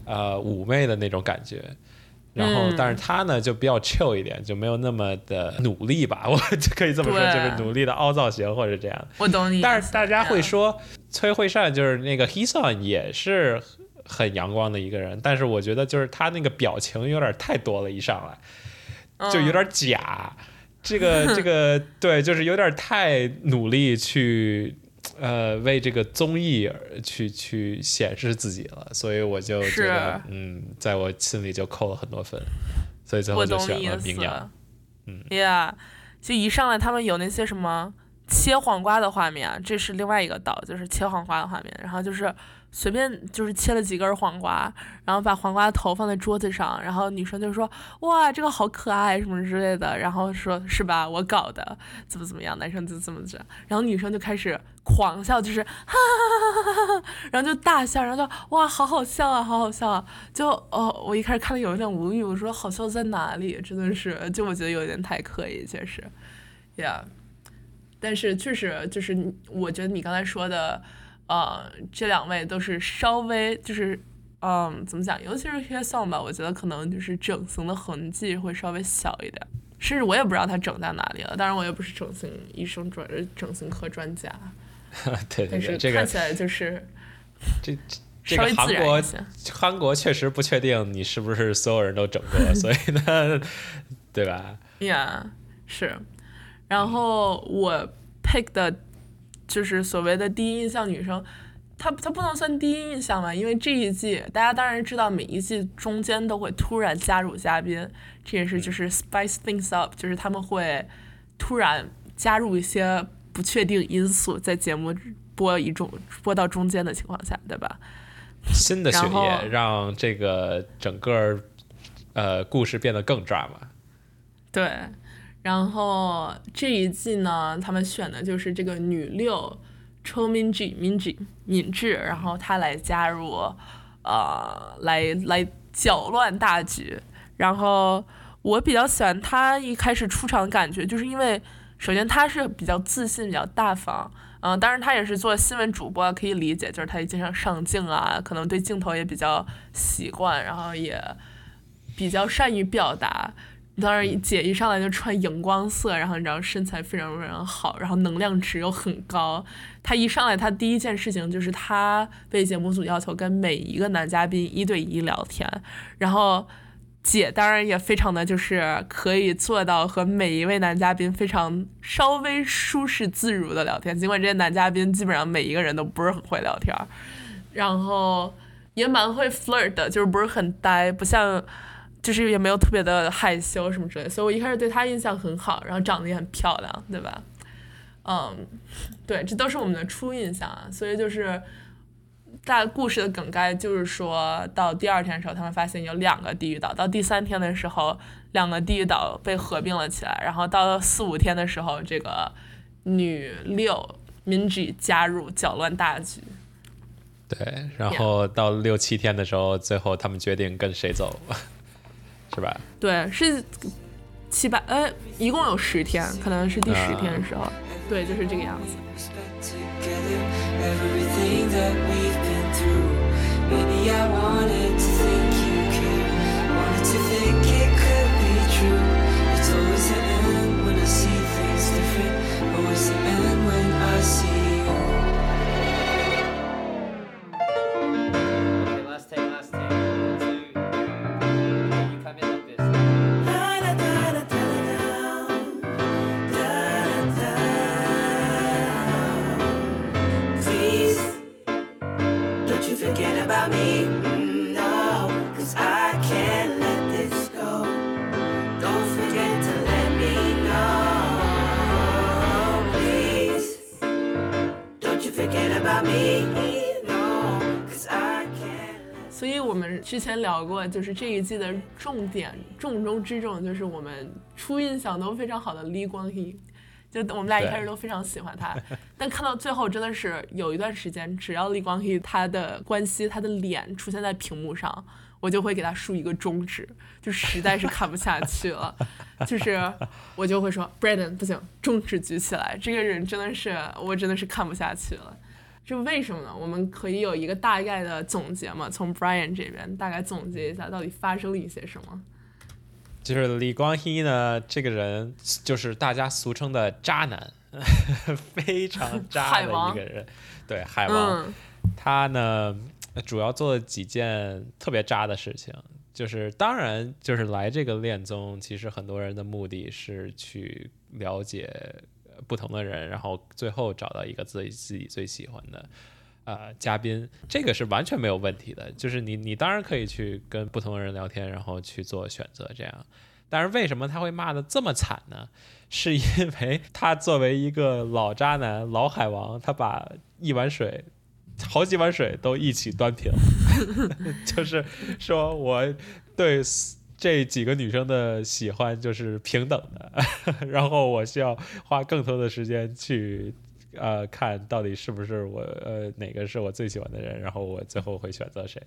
呃妩媚的那种感觉。然后
嗯，
但是他呢就比较 chill 一点，就没有那么的努力吧，我就可以这么说，就是努力的凹造型或者这样。
我懂你。
但是大家会，说崔慧善就是那个 Heson 也是很阳光的一个人，但是我觉得就是他那个表情有点太多了，一上来就有点假。这个 这个对，就是有点太努力去呃为这个综艺而去去显示自己了，所以我就觉得嗯，在我心里就扣了很多分，所以最后就选了明阳。。嗯
，Yeah，就一上来他们有那些什么切黄瓜的画面，这是另外一个岛，就是切黄瓜的画面，然后就是随便就是切了几根黄瓜，然后把黄瓜头放在桌子上，然后女生就说哇这个好可爱什么之类的，然后说是吧我搞的怎么怎么样，男生就这么着，然后女生就开始狂笑，就是哈哈哈哈哈哈，然后就大笑，然后就哇好好笑啊，好好笑啊，就哦我一开始看的有一点无语，我说好笑在哪里？真的是，就我觉得有点太刻意，确实呀。但是确实就是，我觉得你刚才说的，呃，这两位都是稍微就是，嗯，怎么讲？尤其是 h e Song 吧，我觉得可能就是整形的痕迹会稍微小一点，甚至我也不知道他整在哪里了。当然，我也不是整形医生专整形科专家，
对对对，
看起来就是
这这这个韩国。韩国确实不确定你是不是所有人都整过，所以呢，对吧
？Yeah，是。然后我 pick 的就是所谓的第一印象女生，她她不能算第一印象吧，因为这一季大家当然知道每一季中间都会突然加入嘉宾，这也是就是 spice things up，就是他们会突然加入一些不确定因素在节目播一种播到中间的情况下，对吧？
新的血液让这个整个呃故事变得更 drama。
对，然后这一季呢，他们选的就是这个女六 Cho Minji Minji 敏智，然后她来加入，呃，来来搅乱大局。然后我比较喜欢她一开始出场的感觉，就是因为首先她是比较自信、比较大方，嗯、当然她也是做新闻主播，可以理解，就是她也经常上镜啊，可能对镜头也比较习惯，然后也比较善于表达。当然，姐一上来就穿荧光色，然后你知道身材非常非常好，然后能量值又很高。她一上来，她第一件事情就是她被节目组要求跟每一个男嘉宾一对一聊天，然后姐当然也非常的就是可以做到和每一位男嘉宾非常稍微舒适自如的聊天，尽管这些男嘉宾基本上每一个人都不是很会聊天，然后也蛮会 flirt 的，就是不是很呆，不像。就是也没有特别的害羞什么之类的，所以我一开始对她印象很好，然后长得也很漂亮，对吧？嗯，对，这都是我们的初印象啊。所以就是大故事的梗概就是说到第二天的时候，他们发现有两个地狱岛，到第三天的时候，两个地狱岛被合并了起来，然后到四五天的时候，这个女六 Minji 加入搅乱大局。
对，然后到六七天的时候，最后他们决定跟谁走，是吧？
对，是七八，呃，一共有十天，可能是第十天的时候，对，就是这个样子。
Together everything that we've been through. Maybe I wanted
们之前聊过，就是这一季的重点重中之重，就是我们初印象都非常好的李光羲。就我们俩一开始都非常喜欢他，但看到最后真的是有一段时间，只要李光羲他的关系、他的脸出现在屏幕上，我就会给他竖一个中指，就实在是看不下去了，就是我就会说 Brandon 不行，中指举起来，这个人真的是我真的是看不下去了。这为什么呢？我们可以有一个大概的总结嘛？从 Brian 这边大概总结一下，到底发生了一些什么？
就是李光羲呢，这个人就是大家俗称的渣男，非常渣的一个人。对，海王。
嗯
他呢，主要做了几件特别渣的事情，就是当然就是来这个恋综，其实很多人的目的是去了解呃不同的人，然后最后找到一个自己自己最喜欢的。呃，嘉宾这个是完全没有问题的，就是你你当然可以去跟不同的人聊天，然后去做选择这样。但是为什么他会骂的这么惨呢？是因为他作为一个老渣男、老海王，他把一碗水好几碗水都一起端平，就是说我对这几个女生的喜欢就是平等的，然后我需要花更多的时间去呃看到底是不是我呃哪个是我最喜欢的人，然后我最后会选择谁。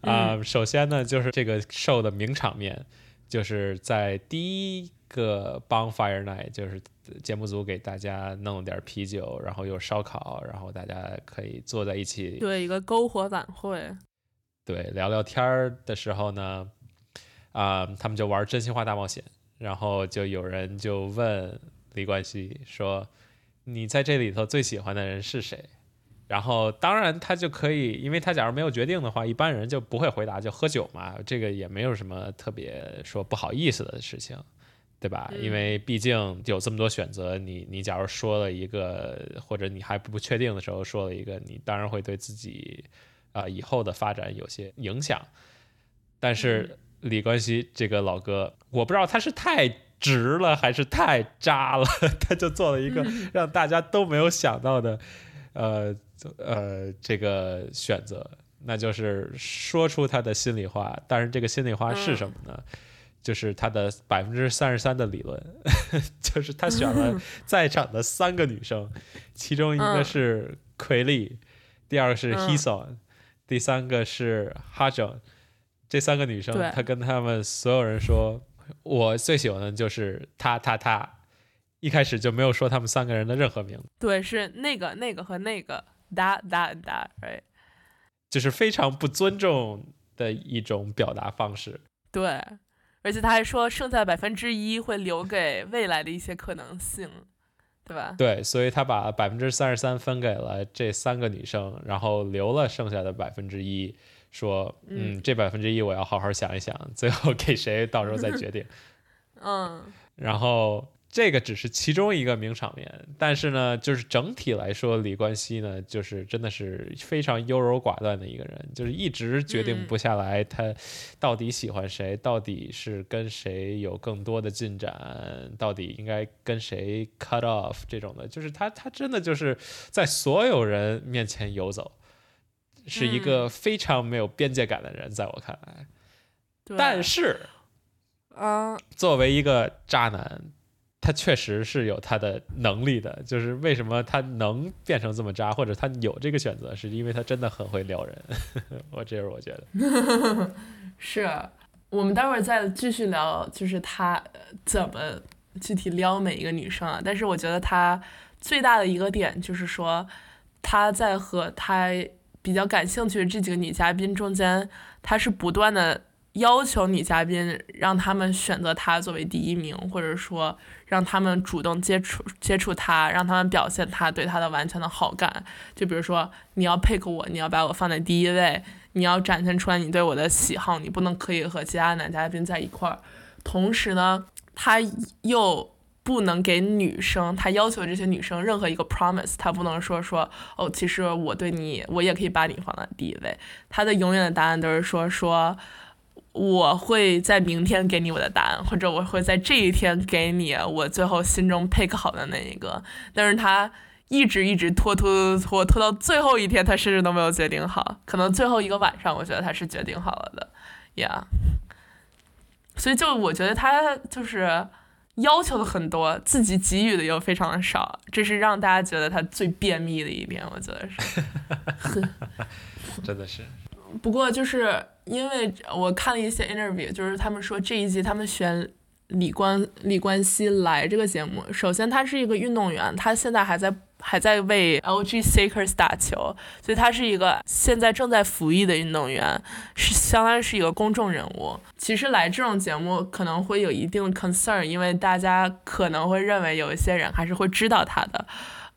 啊、首先呢，就是这个 show 的名场面，就是在第一个 bonfire night，就是节目组给大家弄了点啤酒，然后有烧烤，然后大家可以坐在一起
对，一个篝火晚会。
对聊聊天儿的时候呢，啊、他们就玩真心话大冒险，然后就有人就问李冠希说：“你在这里头最喜欢的人是谁？”然后当然他就可以，因为他假如没有决定的话，一般人就不会回答，就喝酒嘛，这个也没有什么特别说不好意思的事情。对吧？因为毕竟有这么多选择，你你假如说了一个，或者你还不确定的时候说了一个，你当然会对自己啊、以后的发展有些影响。但是李冠希这个老哥，我不知道他是太直了还是太渣了，他就做了一个让大家都没有想到的，呃呃这个选择，那就是说出他的心里话。但是这个心里话是什么呢？就是他的百分之三十三的理论，就是他选了在场的三个女生，其中一个
嗯
是奎丽，第二个是
嗯
Heson，、第三个是哈整。这三个女生
对，
他跟他们所有人说，我最喜欢的就是她她她，一开始就没有说他们三个人的任何名字，
对，是那个那个和那个。That that that right，
就是非常不尊重的一种表达方式。
对，而且他还说剩下的百分之一会留给未来的一些可能性，对吧？
对，所以他把百分之三十三分给了这三个女生，然后留了剩下的百分之一，说，嗯，这百分之一我要好好想一想，最后给谁到时候再决定。
嗯。
然后这个只是其中一个名场面，但是呢，就是整体来说，李冠希呢，就是真的是非常优柔寡断的一个人，就是一直决定
嗯。
不下来他到底喜欢谁，到底是跟谁有更多的进展，到底应该跟谁 cut off 这种的，就是他他真的就是在所有人面前游走，是一个非常没有边界感的人，在我看来。
对，
但是
嗯
作为一个渣男，他确实是有他的能力的。就是为什么他能变成这么渣，或者他有这个选择，是因为他真的很会撩人。我这是我觉得，
是我们待会儿再继续聊，就是他呃怎么具体撩每一个女生啊。但是我觉得他最大的一个点就是说，他在和他比较感兴趣的这几个女嘉宾中间，他是不断的要求女嘉宾让他们选择他作为第一名，或者说让他们主动接触接触他，让他们表现他对他的完全的好感。就比如说，你要 pick 我，你要把我放在第一位，你要展现出来你对我的喜好，你不能可以和其他男嘉宾在一块儿。同时呢，他又不能给女生，他要求这些女生任何一个 promise，他不能说说哦，其实我对你，我也可以把你放在第一位。他的永远的答案都是说说。我会在明天给你我的答案，或者我会在这一天给你我最后心中 pick 好的那一个。但是他一直一直拖拖拖拖拖到最后一天，他甚至都没有决定好。可能最后一个晚上，我觉得他是决定好了的，Yeah。所以就我觉得他就是要求的很多，自己给予的又非常的少，这是让大家觉得他最便秘的一点，我觉得是。
真的是
不过就是因为我看了一些 interview，就是他们说这一季他们选李冠李冠希来这个节目，首先他是一个运动员，他现在还在还在为 LG Sakers 打球，所以他是一个现在正在服役的运动员，是相当于是一个公众人物。其实来这种节目可能会有一定 concern，因为大家可能会认为有一些人还是会知道他的。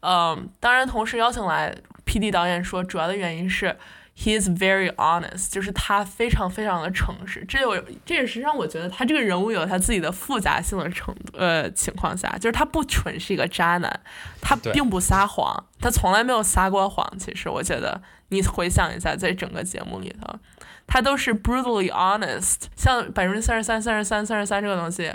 嗯，当然，同时邀请来 PD 导演说，主要的原因是 he is very honest，就是他非常非常的诚实。这有这也是让我觉得他这个人物有他自己的复杂性的程度。呃，情况下，就是他不纯是一个渣男，他并不撒谎，他从来没有撒过谎。其实我觉得你回想一下，在整个节目里头，他都是 brutally honest。像百分之三十三、三十三、三十三这个东西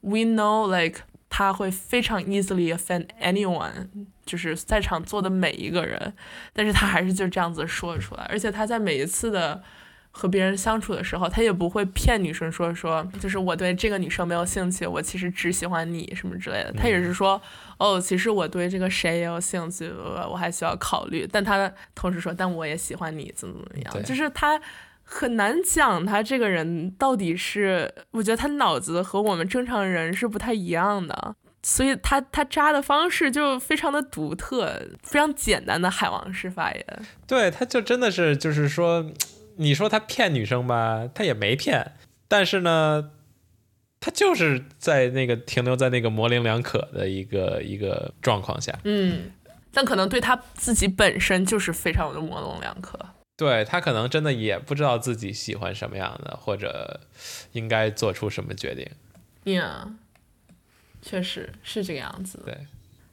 ，we know like 他会非常 easily offend anyone，就是在场坐的每一个人，但是他还是就这样子说出来，而且他在每一次的和别人相处的时候，他也不会骗女生说说，就是我对这个女生没有兴趣，我其实只喜欢你什么之类的，他也是说，哦，其实我对这个谁也有兴趣，我我还需要考虑，但他同时说，但我也喜欢你，怎么怎么样，就是他。很难讲他这个人到底是，我觉得他脑子和我们正常人是不太一样的，所以他他扎的方式就非常的独特，非常简单的海王式发言。
对，他就真的是就是说，你说他骗女生吧，他也没骗，但是呢，他就是在那个停留在那个模棱两可的一个一个状况下。
嗯，但可能对他自己本身就是非常的模棱两可。
对他可能真的也不知道自己喜欢什么样的，或者应该做出什么决定。
Yeah，确实是这个样子。
对，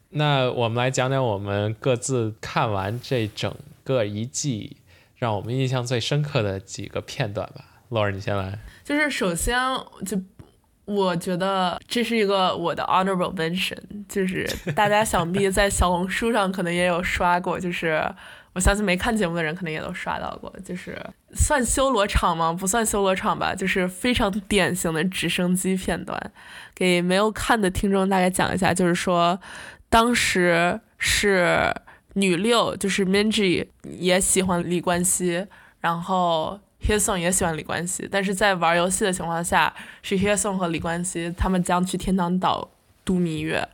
那我们来讲讲我们各自看完这整个一季，让我们印象最深刻的几个片段吧。Laura，你先来。
就是首先就。我觉得这是一个我的 honorable mention，就是大家想必在小红书上可能也有刷过，就是我相信没看节目的人可能也都刷到过，就是算修罗场吗？不算修罗场吧，就是非常典型的直升机片段。给没有看的听众大概讲一下，就是说当时是女六，就是 Minji 也喜欢李冠希，然后。h e s o n 也喜欢李冠希，但是在玩游戏的情况下，是 h e s o n 和李冠希他们将去天堂岛度蜜月。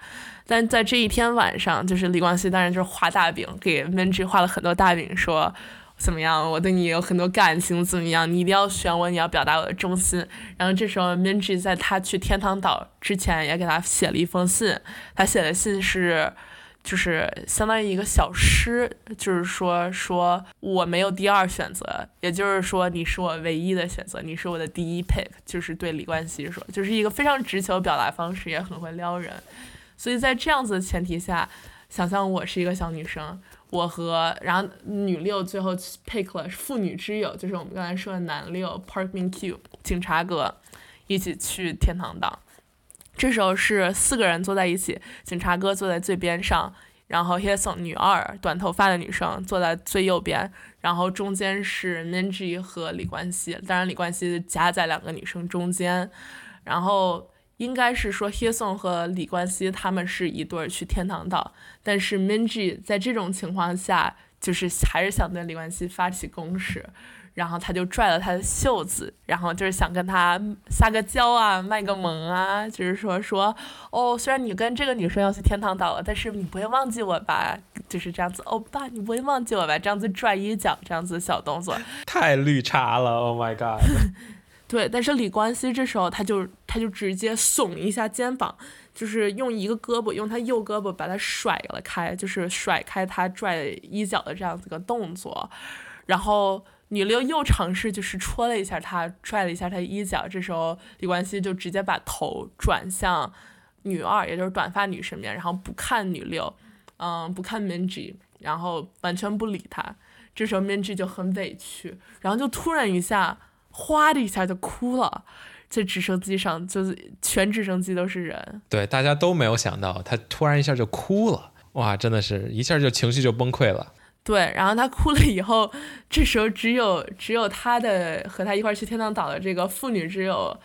但在这一天晚上，就是李冠希当然就是画大饼，给 Minji 画了很多大饼，说怎么样，我对你有很多感情，怎么样，你一定要选我，你要表达我的忠心。然后这时候 Minji 在他去天堂岛之前也给他写了一封信，他写的信是。就是相当于一个小诗，就是说说我没有第二选择，也就是说你是我唯一的选择，你是我的第一 pick，就是对李冠希说，就是一个非常直球表达方式，也很会撩人。所以在这样子的前提下，想象我是一个小女生，我和然后女六最后 pick 了妇女之友，就是我们刚才说的男六 Park Min Q 警察哥，一起去天堂岛。这时候是四个人坐在一起，警察哥坐在最边上，然后 Hyesung 女二短头发的女生坐在最右边，然后中间是 Minji 和李冠希，当然李冠希夹在两个女生中间，然后应该是说 Hyesung 和李冠希他们是一对儿去天堂岛，但是 Minji 在这种情况下就是还是想对李冠希发起攻势。然后他就拽了他的袖子，然后就是想跟他撒个娇啊，卖个萌啊，就是说说哦，虽然你跟这个女生要去天堂岛了，但是你不会忘记我吧？就是这样子，欧巴，你不会忘记我吧？这样子拽衣角，这样子小动作，
太绿茶了，Oh my god！
对，但是李冠希这时候他就他就直接耸一下肩膀，就是用一个胳膊，用他右胳膊把他甩了开，就是甩开他拽衣角的这样子个动作，然后。女六又尝试就是戳了一下他，拽了一下他衣角。这时候李冠希就直接把头转向女二，也就是短发女身边，然后不看女六，嗯，不看 Minji，然后完全不理他。这时候 Minji 就很委屈，然后就突然一下，哗的一下就哭了。在直升机上，就是全直升机都是人。
对，大家都没有想到他突然一下就哭了，哇，真的是一下就情绪就崩溃了。
对，然后他哭了以后，这时候只有只有他的和他一块去天堂岛的这个妇女只有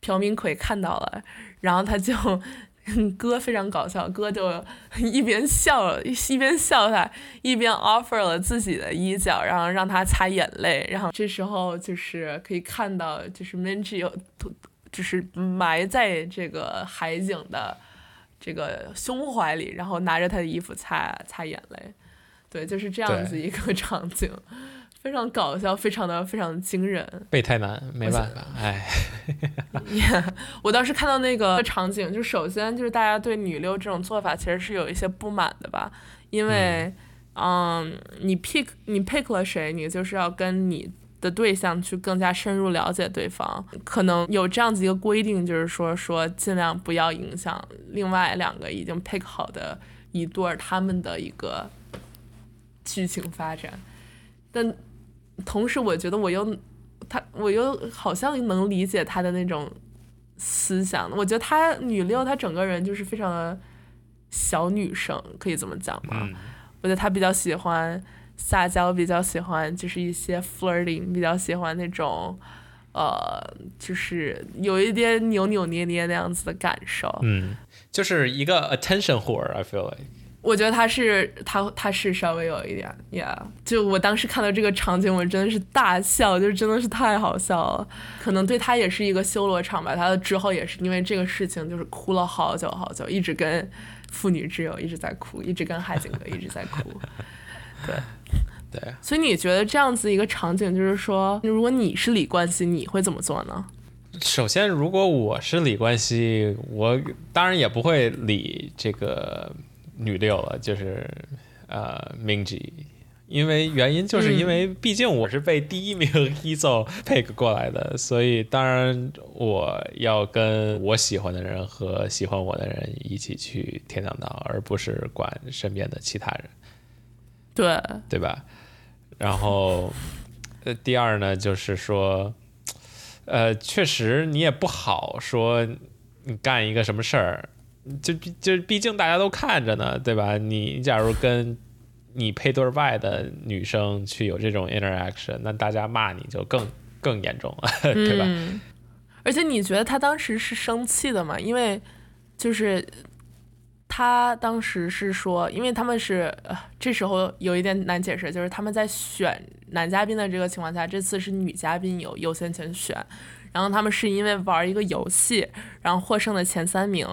朴明奎看到了，然后他就 哥非常搞笑，哥就一边笑一边笑他，一边 offer 了自己的衣角，然后让他擦眼泪，然后这时候就是可以看到，就是 Minji 有就是埋在这个海景的这个胸怀里，然后拿着他的衣服擦擦眼泪。对，就是这样子一个 场景，非常搞笑，非常的非常的惊人。
备胎男没办法，哎。
Yeah, 我当时看到那个场景，就首先就是大家对女六这种做法其实是有一些不满的吧，因为，嗯，你 pick 你 pick 了谁，你就是要跟你的对象去更加深入了解对方，可能有这样子一个规定，就是说说尽量不要影响另外两个已经 pick 好的一对儿他们的一个。剧情发展，但同时我觉得我又他我又好像能理解他的那种思想。我觉得他女六，她整个人就是非常的小女生，可以这么讲吧。
嗯
我觉得她比较喜欢撒娇，比较喜欢就是一些 flirting，比较喜欢那种呃，就是有一点扭扭捏捏那样子的感受。
嗯，就是一个 attention whore。I feel like。
我觉得他是他他是稍微有一点，Yeah，就我当时看到这个场景，我真的是大笑，就真的是太好笑了。可能对他也是一个修罗场吧，他之后也是因为这个事情，就是哭了好久好久，一直跟妇女之友一直在哭，一直跟海景哥一直在哭。对
对，
所以你觉得这样子一个场景，就是说，如果你是李冠希，你会怎么做呢？
首先，如果我是李冠希，我当然也不会理这个。女六了，就是呃 Minji，因为原因就是因为毕竟我是被第一名 Hizo pick 过来的，所以当然我要跟我喜欢的人和喜欢我的人一起去天堂岛，而不是管身边的其他人。
对，
对吧？然后，呃，第二呢，就是说，呃，确实你也不好说你干一个什么事儿，就就毕竟大家都看着呢，对吧？你假如跟你配对外的女生去有这种 interaction，那大家骂你就更更严重了，对吧？
而且你觉得他当时是生气的吗？因为就是他当时是说，因为他们是呃，这时候有一点难解释，就是他们在选男嘉宾的这个情况下，这次是女嘉宾有优先权选，然后他们是因为玩一个游戏，然后获胜的前三名。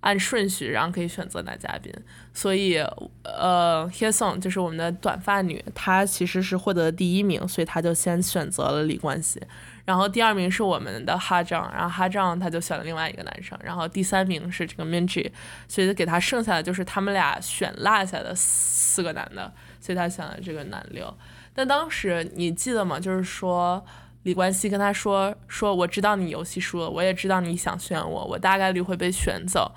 按顺序，然后可以选择男嘉宾，所以呃 h e s o n 就是我们的短发女，她其实是获得第一名，所以她就先选择了李冠希。然后第二名是我们的哈张，然后哈张他就选了另外一个男生，然后第三名是这个 Minji，所以给他剩下的就是他们俩选落下的四个男的，所以他选了这个男六。但当时你记得吗？就是说李冠希跟他说说，我知道你游戏输了，我也知道你想选我，我大概率会被选走。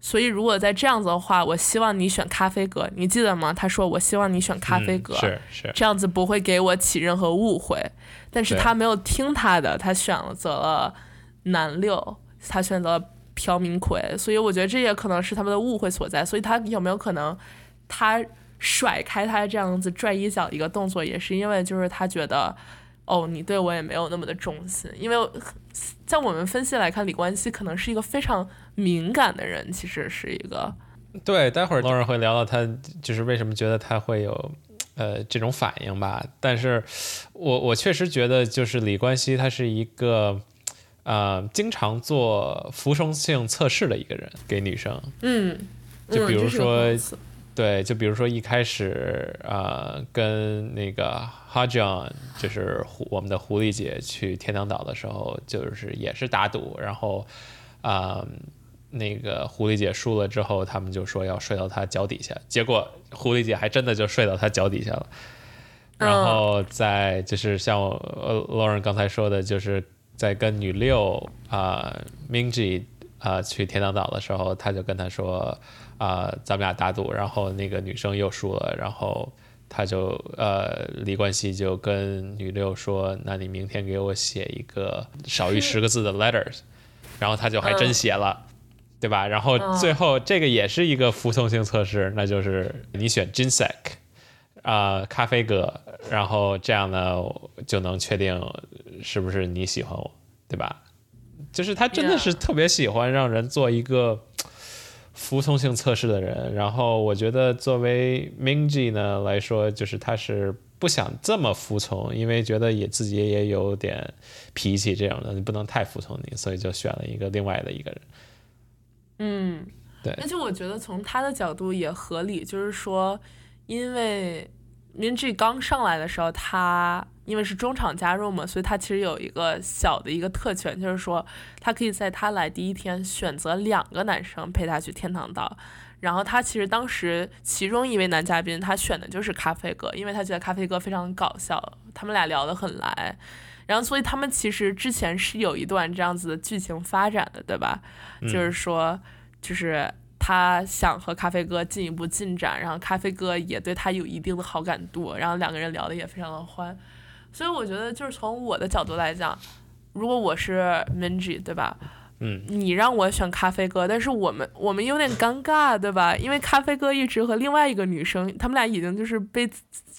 所以如果再这样子的话，我希望你选咖啡哥，你记得吗？他说我希望你选咖啡哥，
嗯、是是，
这样子不会给我起任何误会。但是他没有听他的，他选择了南六，他选择了朴明奎，所以我觉得这也可能是他们的误会所在。所以他有没有可能，他甩开他这样子拽衣角一个动作，也是因为就是他觉得，哦，你对我也没有那么的忠心。因为在我们分析来看，李冠希可能是一个非常敏感的人，其实是一个。
对，待会儿 Lauren 会聊到他就是为什么觉得他会有。呃，这种反应吧，但是我我确实觉得，就是李冠希他是一个，呃，经常做服从性测试的一个人，给女生，
嗯，
就比如说，
嗯、
对，就比如说一开始，呃，跟那个哈 John，就是我们的狐狸姐去天堂岛的时候，就是也是打赌，然后，啊、呃。那个狐狸姐输了之后，他们就说要睡到她脚底下，结果狐狸姐还真的就睡到她脚底下了。然后在就是像呃 Lauren 刚才说的，就是在跟女六啊、呃、Mingji 啊、呃、去天堂岛的时候，他就跟她说啊、呃、咱们俩打赌，然后那个女生又输了，然后他就呃李冠希就跟女六说，那你明天给我写一个少于十个字的 letters，然后他就还真写了。对吧？然后最后这个也是一个服从性测试，那就是你选 Ginsek 啊、呃，咖啡哥，然后这样呢就能确定是不是你喜欢我，对吧？就是他真的是特别喜欢让人做一个服从性测试的人。然后我觉得作为 Minji 呢来说，就是他是不想这么服从，因为觉得也自己也有点脾气这样的，你不能太服从你，所以就选了一个另外的一个人。
嗯，
对，
而且我觉得从他的角度也合理，就是说，因为 Minji 刚上来的时候，他因为是中场加入嘛，所以他其实有一个小的一个特权，就是说他可以在他来第一天选择两个男生陪他去天堂岛。然后他其实当时其中一位男嘉宾，他选的就是咖啡哥，因为他觉得咖啡哥非常搞笑，他们俩聊得很来。然后，所以他们其实之前是有一段这样子的剧情发展的，对吧？
嗯、
就是说，就是他想和咖啡哥进一步进展，然后咖啡哥也对他有一定的好感度，然后两个人聊得也非常的欢。所以我觉得，就是从我的角度来讲，如果我是 Minji，对吧？
嗯，
你让我选咖啡哥，但是我们我们有点尴尬，对吧？因为咖啡哥一直和另外一个女生，他们俩已经就是被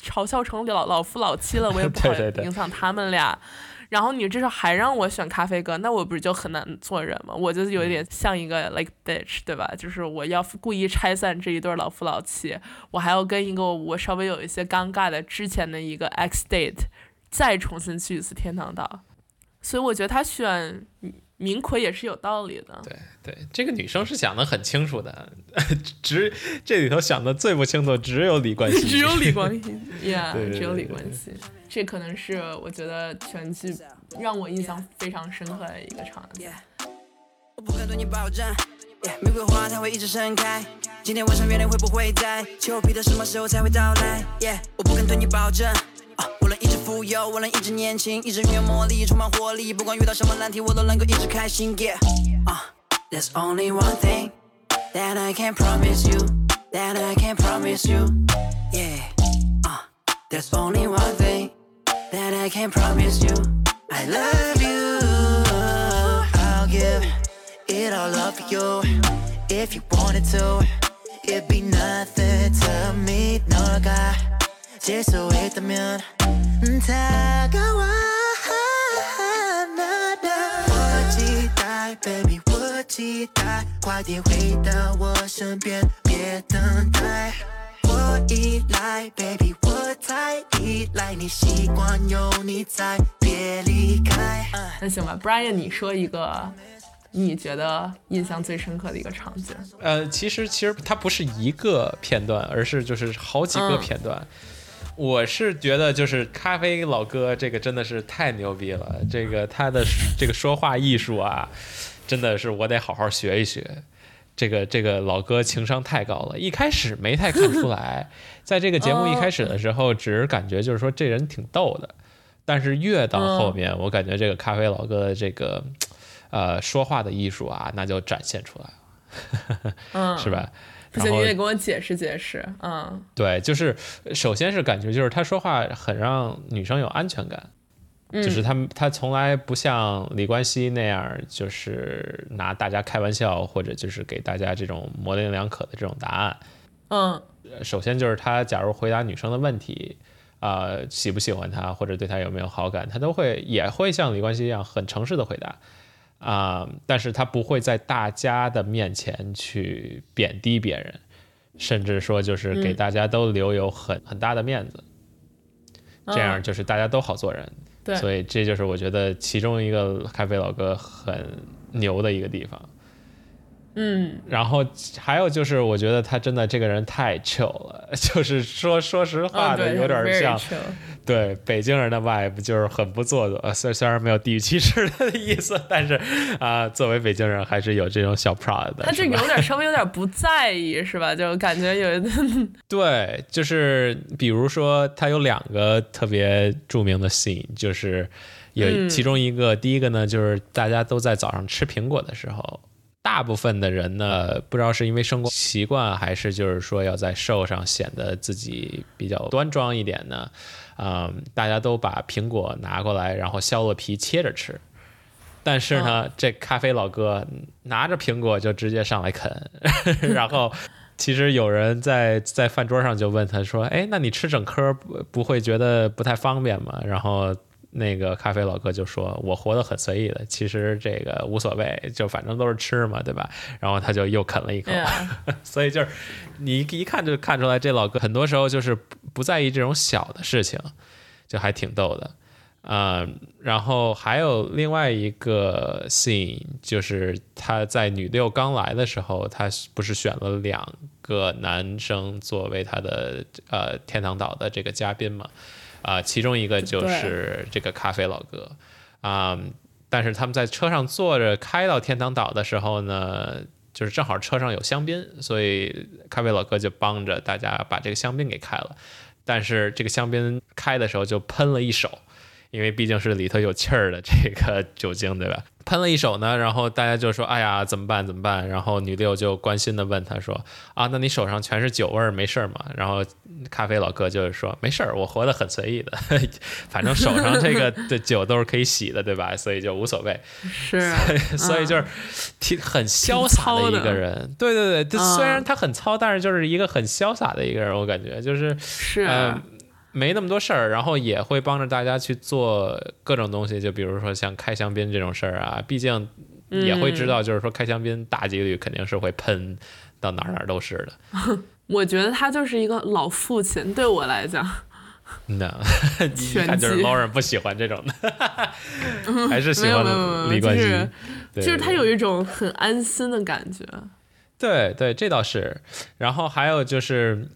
嘲笑成老老夫老妻了，我也不 好影响他们俩。
对对对
然后你这时候还让我选咖啡哥，那我不是就很难做人吗？我就有一点像一个 like bitch，对吧？就是我要故意拆散这一对老夫老妻，我还要跟一个我稍微有一些尴尬的之前的一个 ex date 再重新去一次天堂岛。所以我觉得他选明奎也是有道理的。
对对，这个女生是想的很清楚的，只这里头想的最不清楚只有李冠希，
只有李冠希，Yeah，
对对对
只有李冠希。这可能是我觉得全剧让我印象非常深刻的一个场景。
我不敢对你保证，玫瑰花它会一直盛开。今天晚上月亮会不会在？丘比特什么时候才会到来？Yeah，我不敢对你保证。一直富有，我能一直年轻，一直很有魔力，充满活力。不管遇到什么难题，我都能够一直开心。Yeah，啊、There's only one thing that I can promise you, that I can promise you. Yeah, 啊、There's only one thing that I can promise you. I love you. I'll give it all up for you if you wanted to. It'd be nothing to me, 너가 질수있다면 다가와 나를 我期待，baby，我期待，快点回到我身边，别等待。我依赖，baby，我太依赖你，习惯有你在，别离开。
那行吧，Brian，你说一个你觉得印象最深刻的一个场景。
呃，其实其实它不是一个片段，而是就是好几个
嗯
片段。 我是觉得就是咖啡老哥这个真的是太牛逼了，这个他的这个说话艺术啊，真的是我得好好学一学。这个这个老哥情商太高了，一开始没太看出来，在这个节目一开始的时候，只是感觉就是说这人挺逗的，但是越到后面，我感觉这个咖啡老哥的这个呃说话的艺术啊，那就展现出来了，
嗯，
是？吧？
不行，你得给我解释解释。嗯
对，就是首先是感觉就是他说话很让女生有安全感，
嗯，
就是他他从来不像李冠希那样，就是拿大家开玩笑，或者就是给大家这种模棱两可的这种答案。
嗯
呃首先就是他假如回答女生的问题，啊、喜不喜欢他或者对他有没有好感，他都会也会像李冠希一样很诚实的回答。啊、但是他不会在大家的面前去贬低别人，甚至说就是给
嗯
大家都留有很很大的面子，这样
嗯
就是大家都好做人。
对，
所以这就是我觉得其中一个咖啡老哥很牛的一个地方。
嗯
然后还有就是，我觉得他真的这个人太 chill 了，就是说说实话
嗯，
的，有点像对北京人的 vibe，就是很不做作。呃虽虽然没有地域歧视的意思，但是啊、作为北京人还是有这种小 proud 的。
他这
是
有点 稍微有点不在意，是吧？就感觉有
对，就是比如说，他有两个特别著名的 scene，就是有
嗯
其中一个，第一个呢，就是大家都在早上吃苹果的时候，大部分的人呢，不知道是因为生活习惯，还是就是说要在瘦上显得自己比较端庄一点呢，嗯，大家都把苹果拿过来，然后削了皮切着吃。但是呢，这咖啡老哥拿着苹果就直接上来啃，然后其实有人在在饭桌上就问他说：“哎，那你吃整颗不不会觉得不太方便吗？”然后那个咖啡老哥就说：“我活得很随意的，其实这个无所谓，就反正都是吃嘛，对吧？”然后他就又啃了一口，所以就是你一看就看出来，这老哥很多时候就是不不在意这种小的事情，就还挺逗的。嗯，然后还有另外一个 scene，就是他在女六刚来的时候，他不是选了两个男生作为他的呃天堂岛的这个嘉宾嘛？啊、其中一个就是这个咖啡老哥啊、但是他们在车上坐着开到天堂岛的时候呢，就是正好车上有香槟，所以咖啡老哥就帮着大家把这个香槟给开了。但是这个香槟开的时候就喷了一手，因为毕竟是里头有气儿的这个酒精，对吧？喷了一手呢，然后大家就说：“哎呀，怎么办？怎么办？”然后女六就关心的问他说：“啊，那你手上全是酒味儿，没事儿吗？”然后咖啡老哥就是说：“没事儿，我活得很随意的，反正手上这个 的酒都是可以洗的，对吧？所以就无所谓。”
是啊
所以就是挺很潇洒的一个人。对对对，虽然他很糙，但是就是一个很潇洒的一个人，我感觉就是
是
嗯、没那么多事儿，然后也会帮着大家去做各种东西，就比如说像开香槟这种事儿啊，毕竟也会知道，就是说开香槟大几率肯定是会喷到哪儿哪儿都是的。
我觉得他就是一个老父亲，对我来讲，
那 一看就是
拳击
Lauren 不喜欢这种的，还是喜欢李冠希
就是。就是他有一种很安心的感觉。
对对，这倒是。然后还有就是，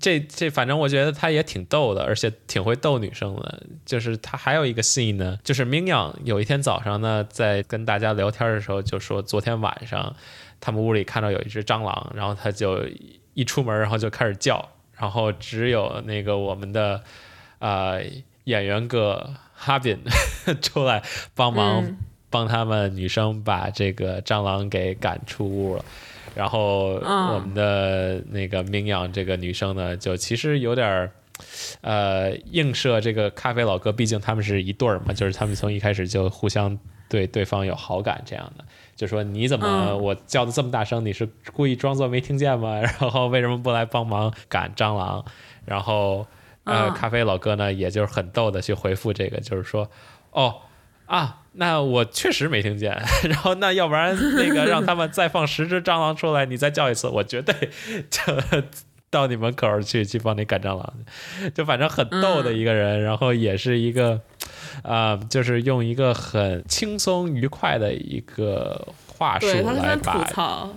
这这反正我觉得他也挺逗的，而且挺会逗女生的。就是他还有一个 scene 呢，就是明阳有一天早上呢，在跟大家聊天的时候就说，昨天晚上他们屋里看到有一只蟑螂，然后他就一出门然后就开始叫，然后只有那个我们的呃演员哥哈宾 出来帮忙。
嗯
帮他们女生把这个蟑螂给赶出屋了。然后
嗯
我们的那个明阳这个女生呢，就其实有点儿。呃，映射这个咖啡老哥，毕竟他们是一对儿嘛，就是他们从一开始就互相对对方有好感，这样的。就说你怎么
嗯
我叫的这么大声，你是故意装作没听见吗？然后为什么不来帮忙赶蟑螂？然后呃，
嗯
咖啡老哥呢，也就是很逗的去回复这个，就是说，哦啊，那我确实没听见。然后那要不然那个让他们再放十只蟑螂出来，你再叫一次，我绝对就到你门口去去帮你赶蟑螂。就反正很逗的一个人，然后也是一个啊、就是用一个很轻松愉快的一个话术来
很吐
把
槽，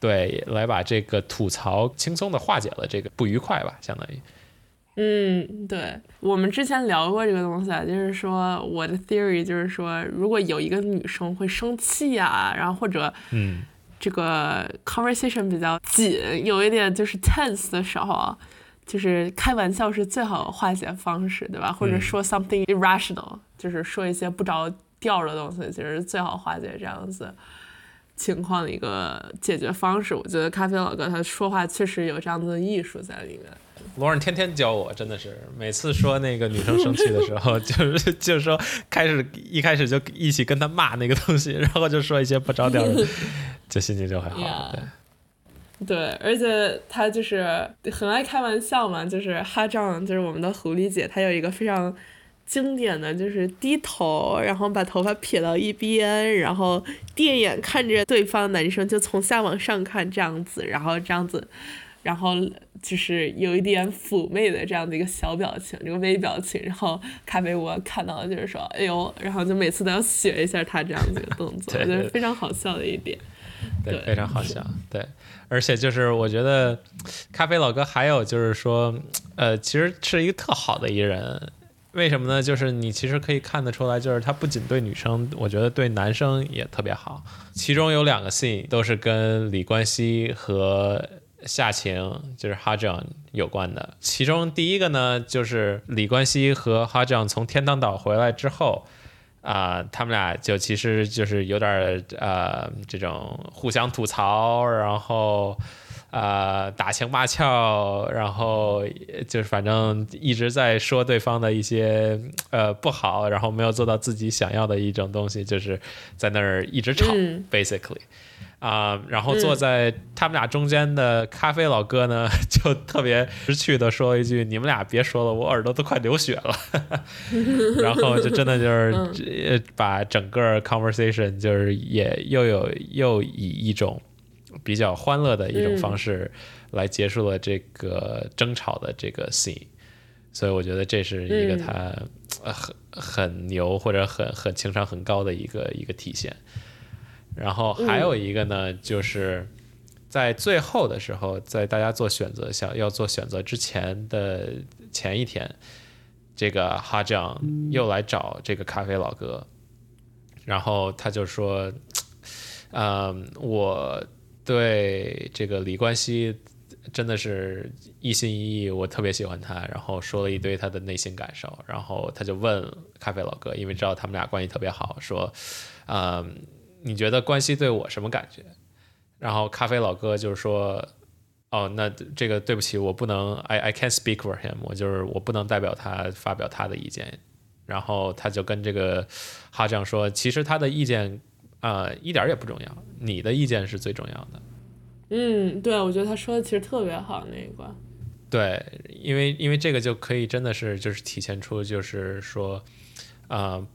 对来把这个吐槽轻松的化解了这个不愉快吧，相当于。
嗯，对，我们之前聊过这个东西啊，就是说我的 theory 就是说，如果有一个女生会生气啊，然后或者
嗯
这个 conversation 比较紧，有一点就是 tense 的时候啊，就是开玩笑是最好的化解方式，对吧？或者
嗯
说 something irrational，就是说一些不着调的东西，其实是最好化解这样子情况的一个解决方式。我觉得咖啡老哥他说话确实有这样子的艺术在里面。
罗尔天天教我，真的是每次说那个女生生气的时候，就是就是说开始一开始就一起跟她骂那个东西，然后就说一些不着调的，就心情就会好。对
Yeah 对，而且他就是很爱开玩笑嘛，就是哈丈，就是我们的狐狸姐，她有一个非常经典的就是低头，然后把头发撇到一边，然后电眼看着对方男生，就从下往上看这样子，然后这样子，然后就是有一点妩媚的这样的一个小表情，这个微表情，然后咖啡我看到的就是说，哎呦，然后就每次都要学一下他这样子的动作，
对
我觉得非常好笑的一点。
对，
对
非常好笑。对，而且就是我觉得咖啡老哥还有就是说，呃，其实是一个特好的一个人。为什么呢？就是你其实可以看得出来，就是他不仅对女生，我觉得对男生也特别好。其中有两个 scene 都是跟李冠希和夏晴，就是哈正有关的。其中第一个呢，就是李冠希和哈正从天堂岛回来之后，啊、他们俩就其实就是有点儿呃这种互相吐槽，然后呃打情骂俏，然后就是反正一直在说对方的一些呃不好，然后没有做到自己想要的一种东西，就是在那儿一直吵、
嗯
b 啊、然后坐在他们俩中间的咖啡老哥呢，就特别识趣的说了一句：“你们俩别说了，我耳朵都快流血了。”然后就真的就是 呃把整个 conversation 就是也又有又以一种比较欢乐的一种方式来结束了这个争吵的这个 scene，所以我觉得这是一个
嗯。
他、呃很很牛或者很很情商很高的一个一个体现。然后还有一个呢，就是在最后的时候，在大家做选择想要做选择之前的前一天，这个哈酱又来找这个咖啡老哥，然后他就说，嗯，我对这个李冠希真的是一心一意，我特别喜欢他，然后说了一堆他的内心感受，然后他就问咖啡老哥，因为知道他们俩关系特别好，说，嗯，你觉得关系对我什么感觉？然后咖啡老哥就是说，哦，那这个对不起，我不能，I I can't speak for him，我就是我不能代表他发表他的意见。然后他就跟这个哈酱说，其实他的意见啊、呃一点儿也不重要，你的意见是最重要的。
嗯，对，我觉得他说的其实特别好那一关。
对，因为因为这个就可以真的是就是体现出就是说，啊、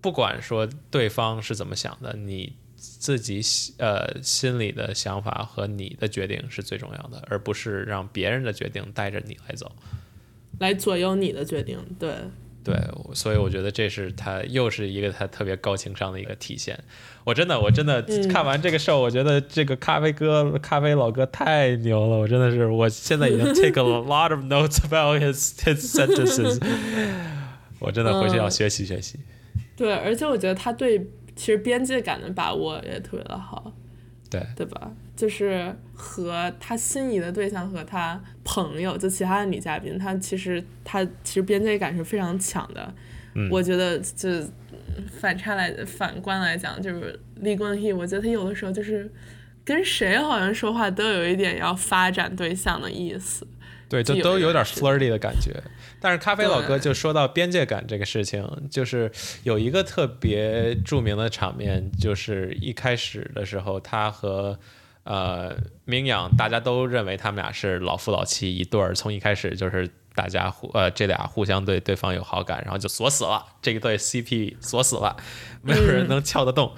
不管说对方是怎么想的，你自己呃心里的想法和你的决定是最重要的，而不是让别人的决定带着你来走。
来左右你的决定，对，
对，所以我觉得这是他又是一个他特别高情商的一个体现。我真的，我真的看完这个 show，我觉得这个咖啡哥、咖啡老哥太牛了，我真的是，我现在已经 take a lot of notes about his his sentences，我真的回去要学习学习。
对，而且我觉得他对其实边界感的把握也特别的好，
对，
对吧？就是和他心仪的对象和他朋友，就其他的女嘉宾，他其实他其实边界感是非常强的。
嗯
我觉得就嗯反差来反观来讲，就是李冠希，我觉得他有的时候就是跟谁好像说话都有一点要发展对象的意思。
对，就都有点 flirty 的感觉。但是咖啡老哥就说到边界感这个事情，就是有一个特别著名的场面，就是一开始的时候，他和呃明阳，大家都认为他们俩是老夫老妻一对儿，从一开始就是大家互呃这俩互相对对方有好感，然后就锁死了，这一对 CP 锁死了，没有人能撬得动。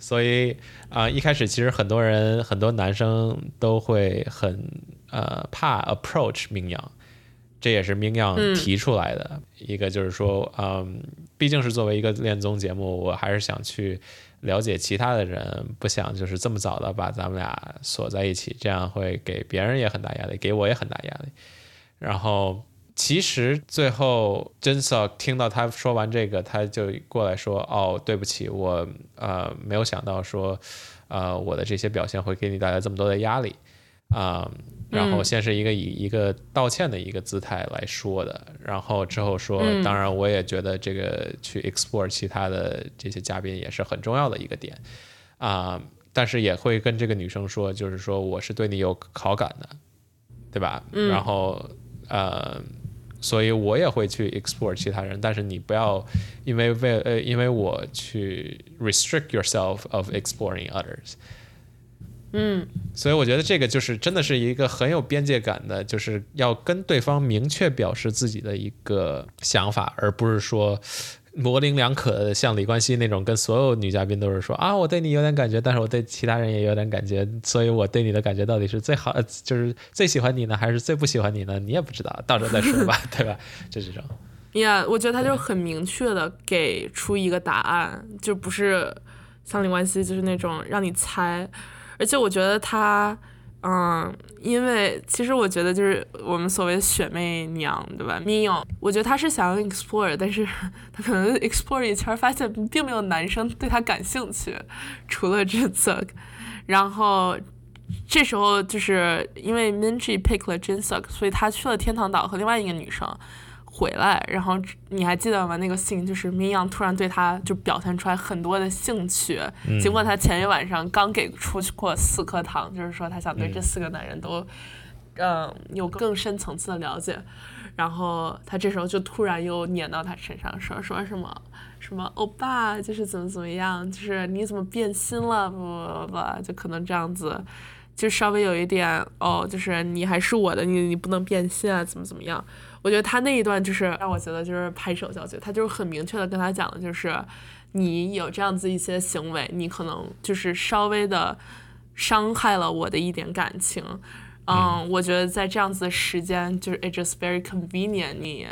所以啊、一开始其实很多人很多男生都会很呃怕 approach 明阳，这也是明阳
嗯
提出来的、一个，就是说，嗯，毕竟是作为一个恋综节目，我还是想去了解其他的人，不想就是这么早的把咱们俩锁在一起，这样会给别人也很大压力，给我也很大压力。然后其实最后真 s o 听到他说完这个，他就过来说：“哦，对不起，我呃没有想到说，呃我的这些表现会给你带来这么多的压力啊、然后
嗯
先是一个以一个道歉的一个姿态来说的，然后之后说，
嗯
当然我也觉得这个去 explore 其他的这些嘉宾也是很重要的一个点啊、但是也会跟这个女生说，就是说我是对你有好感的，对吧？
嗯
然后呃，所以我也会去 explore 其他人，但是你不要因为为呃因为我去 restrict yourself of exploring others。
嗯，
所以我觉得这个就是真的是一个很有边界感的，就是要跟对方明确表示自己的一个想法，而不是说模棱两可的，像李冠希那种跟所有女嘉宾都是说啊，我对你有点感觉，但是我对其他人也有点感觉，所以我对你的感觉到底是最好，就是最喜欢你呢，还是最不喜欢你呢？你也不知道，到时候再说吧，对吧？就这种，
呀我觉得他就很明确的给出一个答案，就不是像李冠希就是那种让你猜，而且我觉得他，嗯，因为其实我觉得就是我们所谓的雪媚娘，对吧 m i o 我觉得他是想要 explore，但是 他可能 explore 一圈发现并没有男生对他感兴趣，除了 j i s u k 然后。这时候就是因为 Minji pick 了 Jinsuk，所以他去了天堂岛和另外一个女生回来，然后你还记得吗？那个 scene 就是明阳突然对他就表现出来很多的兴趣，尽管他前一晚上刚给出去过四颗糖，就是说他想对这四个男人都，嗯、有更深层次的了解。然后他这时候就突然又撵到他身上，说说什么什么欧巴就是怎么怎么样，就是你怎么变心了，不不不不，就可能这样子，就稍微有一点哦，就是你还是我的，你你不能变心啊，怎么怎么样？我觉得他那一段就是让我觉得就是拍手叫绝，他就是很明确的跟他讲的就是，你有这样子一些行为，你可能就是稍微的伤害了我的一点感情。嗯，我觉得在这样子的时间，就是 it's just very convenient，你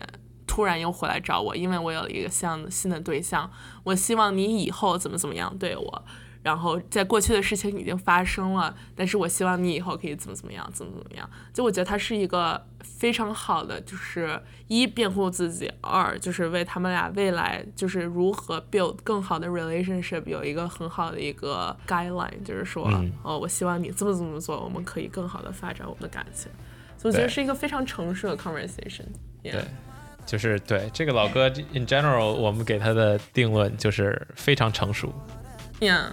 突然又回来找我，因为我有了一个像新的对象，我希望你以后怎么怎么样对我。然后在过去的事情已经发生了，但是我希望你以后可以怎么怎么样，怎么怎么样。就我觉得他是一个非常好的，就是一辩护自己，二就是为他们俩未来就是如何 build 更好的 relationship 有一个很好的一个 guideline，就是说，
嗯
哦，我希望你这么这么做，我们可以更好的发展我们的感情。所以我觉得是一个非常成熟的 conversation。
对，就是对这个老哥 in general，我们给他的定论就是非常成熟。
Yeah，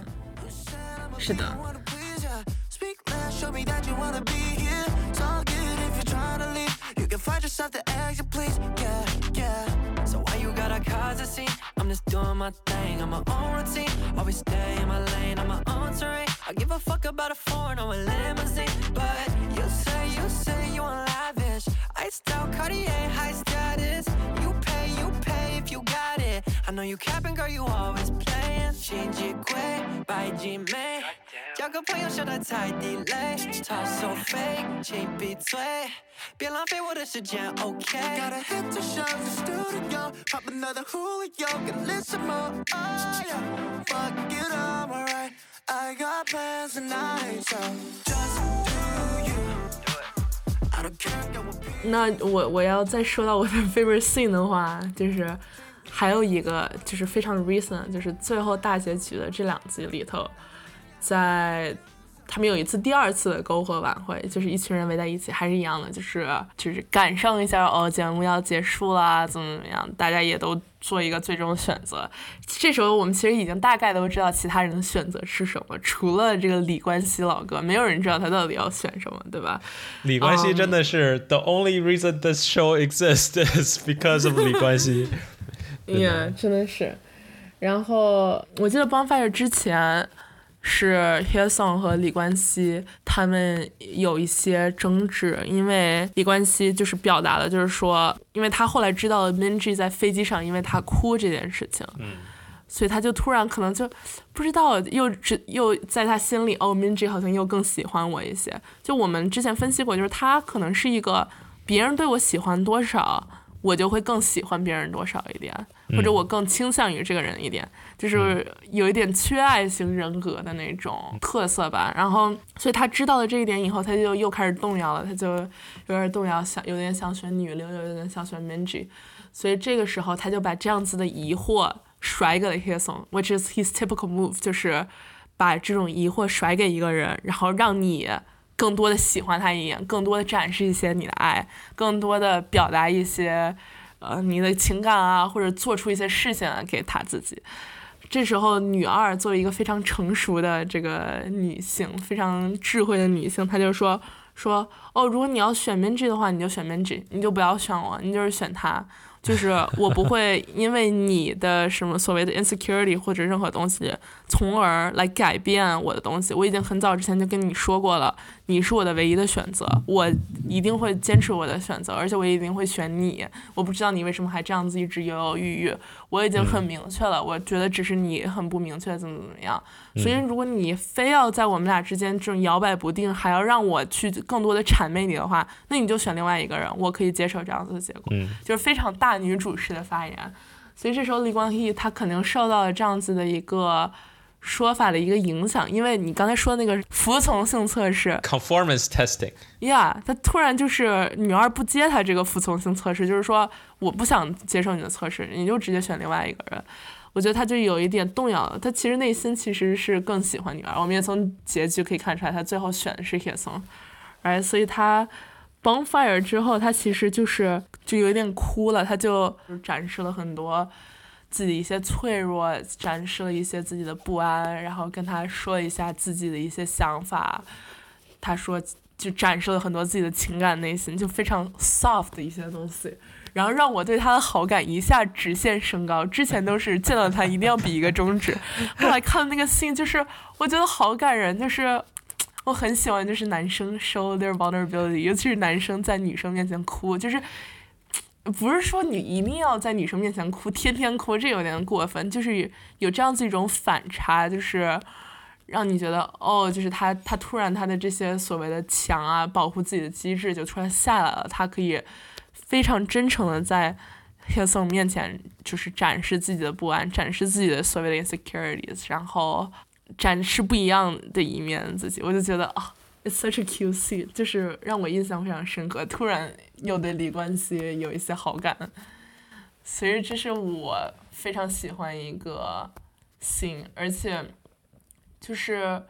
是的。
wanna please ya. Speak loud, show me that you wanna be here. It's all good if you're trying to leave. You can find yourself the exit, please. Yeah, yeah. So why you gotta cause a scene? I'm just doing my thing on my own routine. Always stay in my lane on my own terrain. I give a fuck about a foreign or a limousine. But you say, you say you want lavish. Iced out Cartier, high status. You pay, you pay if you got it. I know you capping, girl, you always playing. 新机贵，拜姐妹，交个朋友请闭嘴，别浪费我的时间，OK。
Gotta hit the show, the studio, pop another Julio, get lit some more. Oh yeah, fuck it, I'm alright. I got plans tonight, so just do you. I don't care, get what people.
那我我要再说到我的 favorite scene 的话，就是还有一个就是非常 recent，就是最后大结局的这两集里头，在他们有一次第二次的篝火晚会，就是一群人围在一起，还是一样的，就是就是赶上一下哦，节目要结束啦，怎么怎么样，大家也都做一个最终选择。这时候我们其实已经大概都知道其他人的选择是什么，除了这个李冠希老哥，没有人知道他到底要选什么，对吧？
李冠希真的是、the only reason this show exists is because of 李冠希。
Yeah，真的是。然后我记得 Bonfire 之前是 h e Song 和李冠希他们有一些争执，因为李冠希就是表达了，就是说，因为他后来知道了 Minji 在飞机上因为他哭这件事情，
嗯，
所以他就突然可能就不知道，又只又在他心里，哦，Minji 好像又更喜欢我一些。就我们之前分析过，就是他可能是一个别人对我喜欢多少，我就会更喜欢别人多少一点，或者我更倾向于这个人一点，就是有一点缺爱型人格的那种特色吧。然后，所以他知道了这一点以后，他就又开始动摇了，他就有点动摇，想有点想选女流，有点想选 Minji。所以这个时候，他就把这样子的疑惑甩给了 Hyeson，which is his typical move，就是把这种疑惑甩给一个人，然后让你更多的喜欢他一眼，更多的展示一些你的爱，更多的表达一些呃你的情感啊，或者做出一些事情啊给他自己。这时候，女二作为一个非常成熟的这个女性，非常智慧的女性，她就说说哦，如果你要选 MG 的话，你就选 MG，你就不要选我，你就是选他。就是我不会因为你的什么所谓的 insecurity 或者任何东西，从而来改变我的东西。我已经很早之前就跟你说过了，你是我的唯一的选择，我一定会坚持我的选择，而且我一定会选你。我不知道你为什么还这样子一直犹犹豫豫，我已经很明确了，我觉得只是你很不明确，怎么怎么样。所以如果你非要在我们俩之间这种摇摆不定，还要让我去更多的谄媚你的话，那你就选另外一个人，我可以接受这样子的结果。
嗯
就是非常大女主式的发言。所以这时候李光羲他肯定受到了这样子的一个说法的一个影响，因为你刚才说那个服从性测试。
Conformance testing，
呀他突然就是女二不接他这个服从性测试，就是说我不想接受你的测试，你就直接选另外一个人。我觉得他就有一点动摇了，他其实内心其实是更喜欢女二，我们也从结局可以看出来，他最后选的是铁松，哎，所以他 bonfire 之后，他其实就是就有一点哭了，他就展示了很多自己一些脆弱，展示了一些自己的不安，然后跟他说一下自己的一些想法，他说就展示了很多自己的情感内心，就非常 soft 的一些东西。然后让我对他的好感一下直线升高。之前都是见到他一定要比一个中指，后来看那个信，就是我觉得好感人，就是我很喜欢，就是男生 show their vulnerability，尤其是男生在女生面前哭，就是不是说你一定要在女生面前哭，天天哭，这有点过分，就是有这样子一种反差，就是。让你觉得哦，就是他，他突然他的这些所谓的强啊，保护自己的机制就突然下来了，他可以非常真诚的在 h e s o n 面前就是展示自己的不安，展示自己的所谓的 insecurities，然后展示不一样的一面自己，我就觉得啊、It's such a cute scene，就是让我印象非常深刻，突然又对李冠希有一些好感，所以这是我非常喜欢一个星而且。就是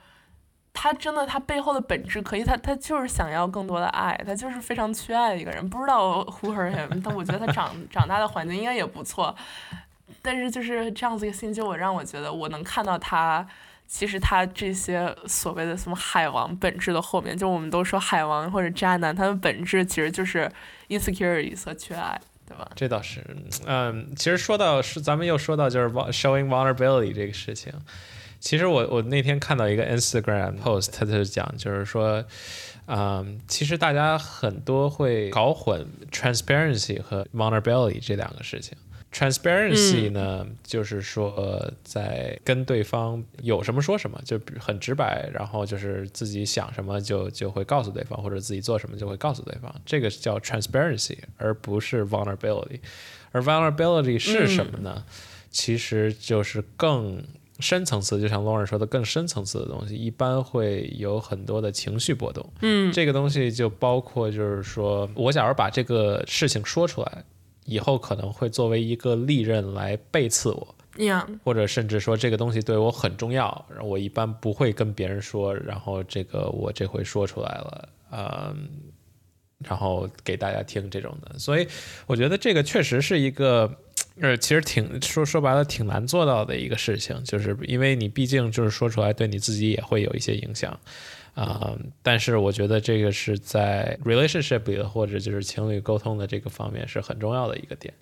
他真的，他背后的本质可以，他他就是想要更多的爱，他就是非常缺爱的一个人。不知道 who hurt him，但我觉得他长 长大的环境应该也不错。但是就是这样子一个心就我让我觉得我能看到他，其实他这些所谓的什么海王本质的后面，就我们都说海王或者渣男，他的本质其实就是 insecurity 和缺爱。对吧？
这倒是，嗯，其实说到是咱们又说到就是 showing vulnerability 这个事情。其实我我那天看到一个 Instagram post，他就讲，就是说，嗯，其实大家很多会搞混 transparency 和 vulnerability 这两个事情。Transparency 呢，就是说、呃在跟对方有什么说什么，就比很直白，然后就是自己想什么就就会告诉对方，或者自己做什么就会告诉对方，这个叫 transparency，而不是 vulnerability。而 vulnerability 是什么呢？其实就是更深层次，就像 Lauren 说的，更深层次的东西，一般会有很多的情绪波动。嗯，这个东西就包括就是说我假如把这个事情说出来，以后可能会作为一个利刃来背刺我。
呀，
或者甚至说这个东西对我很重要，我一般不会跟别人说，然后这个我这回说出来了，嗯，然后给大家听这种的，所以我觉得这个确实是一个，呃，其实挺说说白了挺难做到的一个事情，就是因为你毕竟就是说出来对你自己也会有一些影响。啊、但是我觉得这个是在 relationship 里的，或者就是情侣沟通的这个方面是很重要的一个点。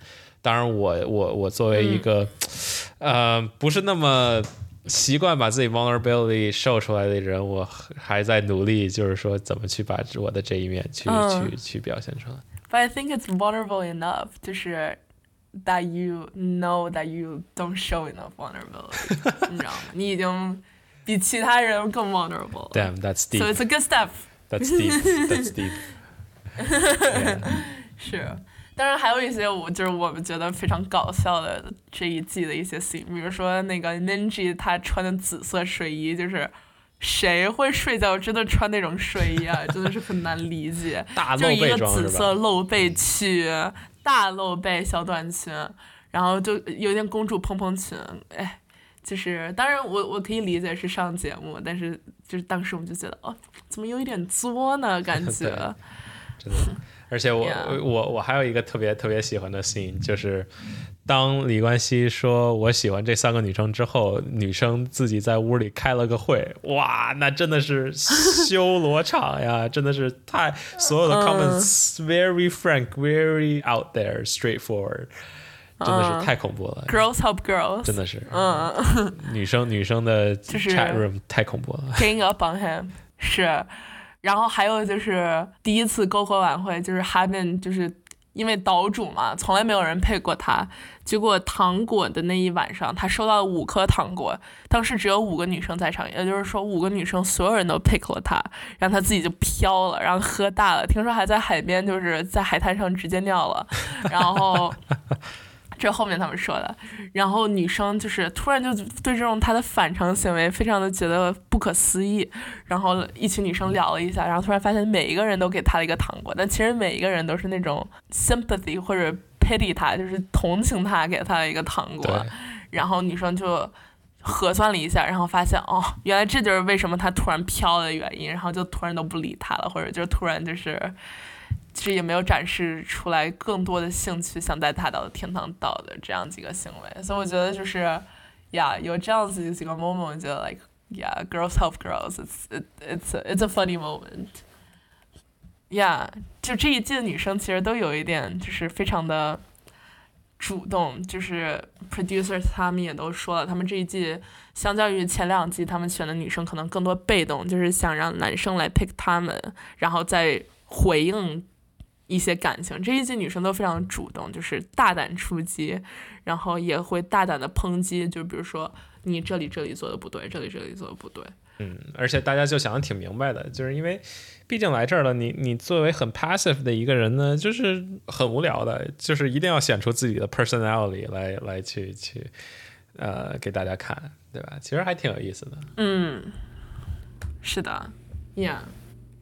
当然我，我我作为一个，呃，不是那么习惯把自己 vulnerability show 出来的人，我还在努力，就是说怎么去把我的这一面去、
嗯
去去表现出来。
But I think it's vulnerable enough，就是 that you know that you don't show enough vulnerability，你知道吗？你已经比其他人更 vulnerable 了。
Damn, that's
So
deep.
it's a good step。
That's deep. That's deep.
是，当然还有一些我就是我们觉得非常搞笑的这一季的一些 scene，比如说那个 Ninji 他穿的紫色睡衣，就是谁会睡觉真的穿那种睡衣啊？真的是很难理解。
大露
就一个紫色？露背裙，大露背小短裙，然后就有点公主蓬蓬裙，哎。就是，当然我我可以理解是上节目，但是就是当时我们就觉得，哦，怎么有一点作呢？感 觉，
真的。而且我 我我还有一个特别特别喜欢的 scene，就是当李冠希说我喜欢这三个女生之后，女生自己在屋里开了个会，哇，那真的是修罗场呀！真的是太所有的 comments very frank, very out there, straightforward，真的是太恐怖了。
girls help girls，
真的是，嗯，女生女生的
就是
chat room 太恐怖了。
gang up on him 是，然后还有就是第一次篝火晚会，就是 Haven 就是因为岛主嘛，从来没有人配过他，结果糖果的那一晚上，他收到了五颗糖果，当时只有五个女生在场，也就是说五个女生所有人都 pick 了他，然后他自己就飘了，然后喝大了，听说还在海边就是在海滩上直接尿了，然后。这是后面他们说的，然后女生就是突然就对这种他的反常行为非常的觉得不可思议，然后一群女生聊了一下，然后突然发现每一个人都给他了一个糖果，但其实每一个人都是那种 sympathy 或者 pity 他，就是同情他，给他了一个糖果，然后女生就核算了一下，然后发现哦，原来这就是为什么他突然飘的原因，然后就突然都不理他了，或者就突然就是。其实也没有展示出来更多的兴趣，想带他到天堂岛的这样几个行为，所以我觉得就是，呀，有这样子几个 moment，我觉得 like yeah girls help girls，it's it, it's a, it's a funny moment。yeah，，就这一季的女生其实都有一点就是非常的主动，就是 producers 他们也都说了，他们这一季相较于前两季，他们选的女生可能更多被动，就是想让男生来 pick 他们，然后再回应一些感情。这一季女生都非常主动，就是大胆出击，然后也会大胆的抨击，就比如说你这里这里做的不对，这里这里做的不对。
嗯，而且大家就想的挺明白的，就是因为毕竟来这儿了，你你作为很 passive 的一个人呢，就是很无聊的，就是一定要显出自己的 personality 来来去去呃给大家看，对吧？其实还挺有意思的。
嗯，是的，Yeah。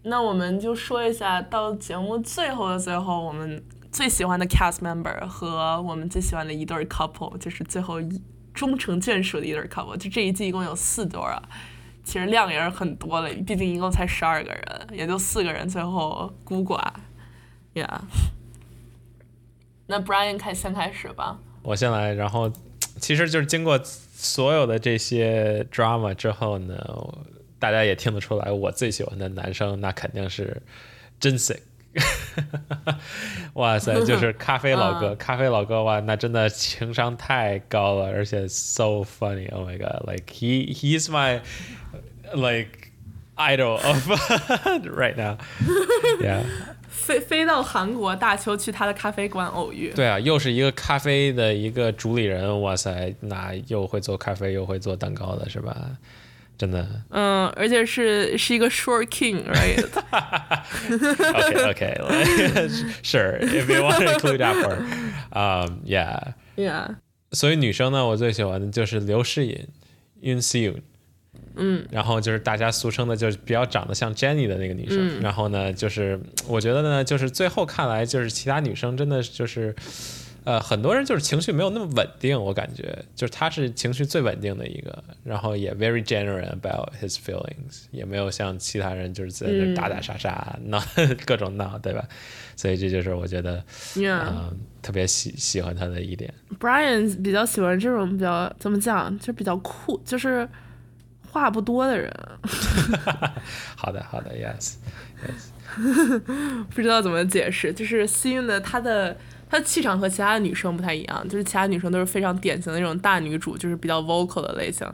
那我们就说一下，到节目最后的最后，我们最喜欢的 cast member 和我们最喜欢的一对 couple，就是最后一终成眷属的一对 couple。就这一季一共有四对儿啊，其实量也是很多的，毕竟一共才十二个人，也就四个人最后孤寡，Yeah。那 Brian 开先开始吧。
我先来，然后其实就是经过所有的这些 drama 之后呢，大家也听得出来，我最喜欢的男生那肯定是 Jensen。哇塞，就是咖啡老哥，咖啡老哥哇，那真的情商太高了，而且 so funny。Oh my god，like he he's my like idol of right now。Yeah。
飞飞到韩国大邱去他的咖啡馆偶遇。
对啊，又是一个咖啡的一个主理人，哇塞，那又会做咖啡又会做蛋糕的是吧？真的。
嗯，而且是是一个 short
king，right？，OK OK，sure if you want to include that part，um
yeah，yeah，
所以女生呢，我最喜欢的就是刘诗颖 Yun Seun，
嗯，
然后就是大家俗称的，就是比较长得像 Jenny 的那个女生。
嗯。
然后呢，就是我觉得呢，就是最后看来，就是其他女生真的就是，呃，很多人就是情绪没有那么稳定，我感觉就是他是情绪最稳定的一个，然后也 very genuine about his feelings，也没有像其他人就是在那
嗯
打打杀杀、闹 各种闹，对吧？所以这就是我觉得。嗯、特别喜喜欢他的一点。
Brian 比较喜欢这种比较怎么讲，就比较酷，就是话不多的人，
好的，好的，yes，yes，。
不知道怎么解释。就是幸运的，他的她的气场和其他的女生不太一样，就是其他女生都是非常典型的那种大女主，就是比较 vocal 的类型。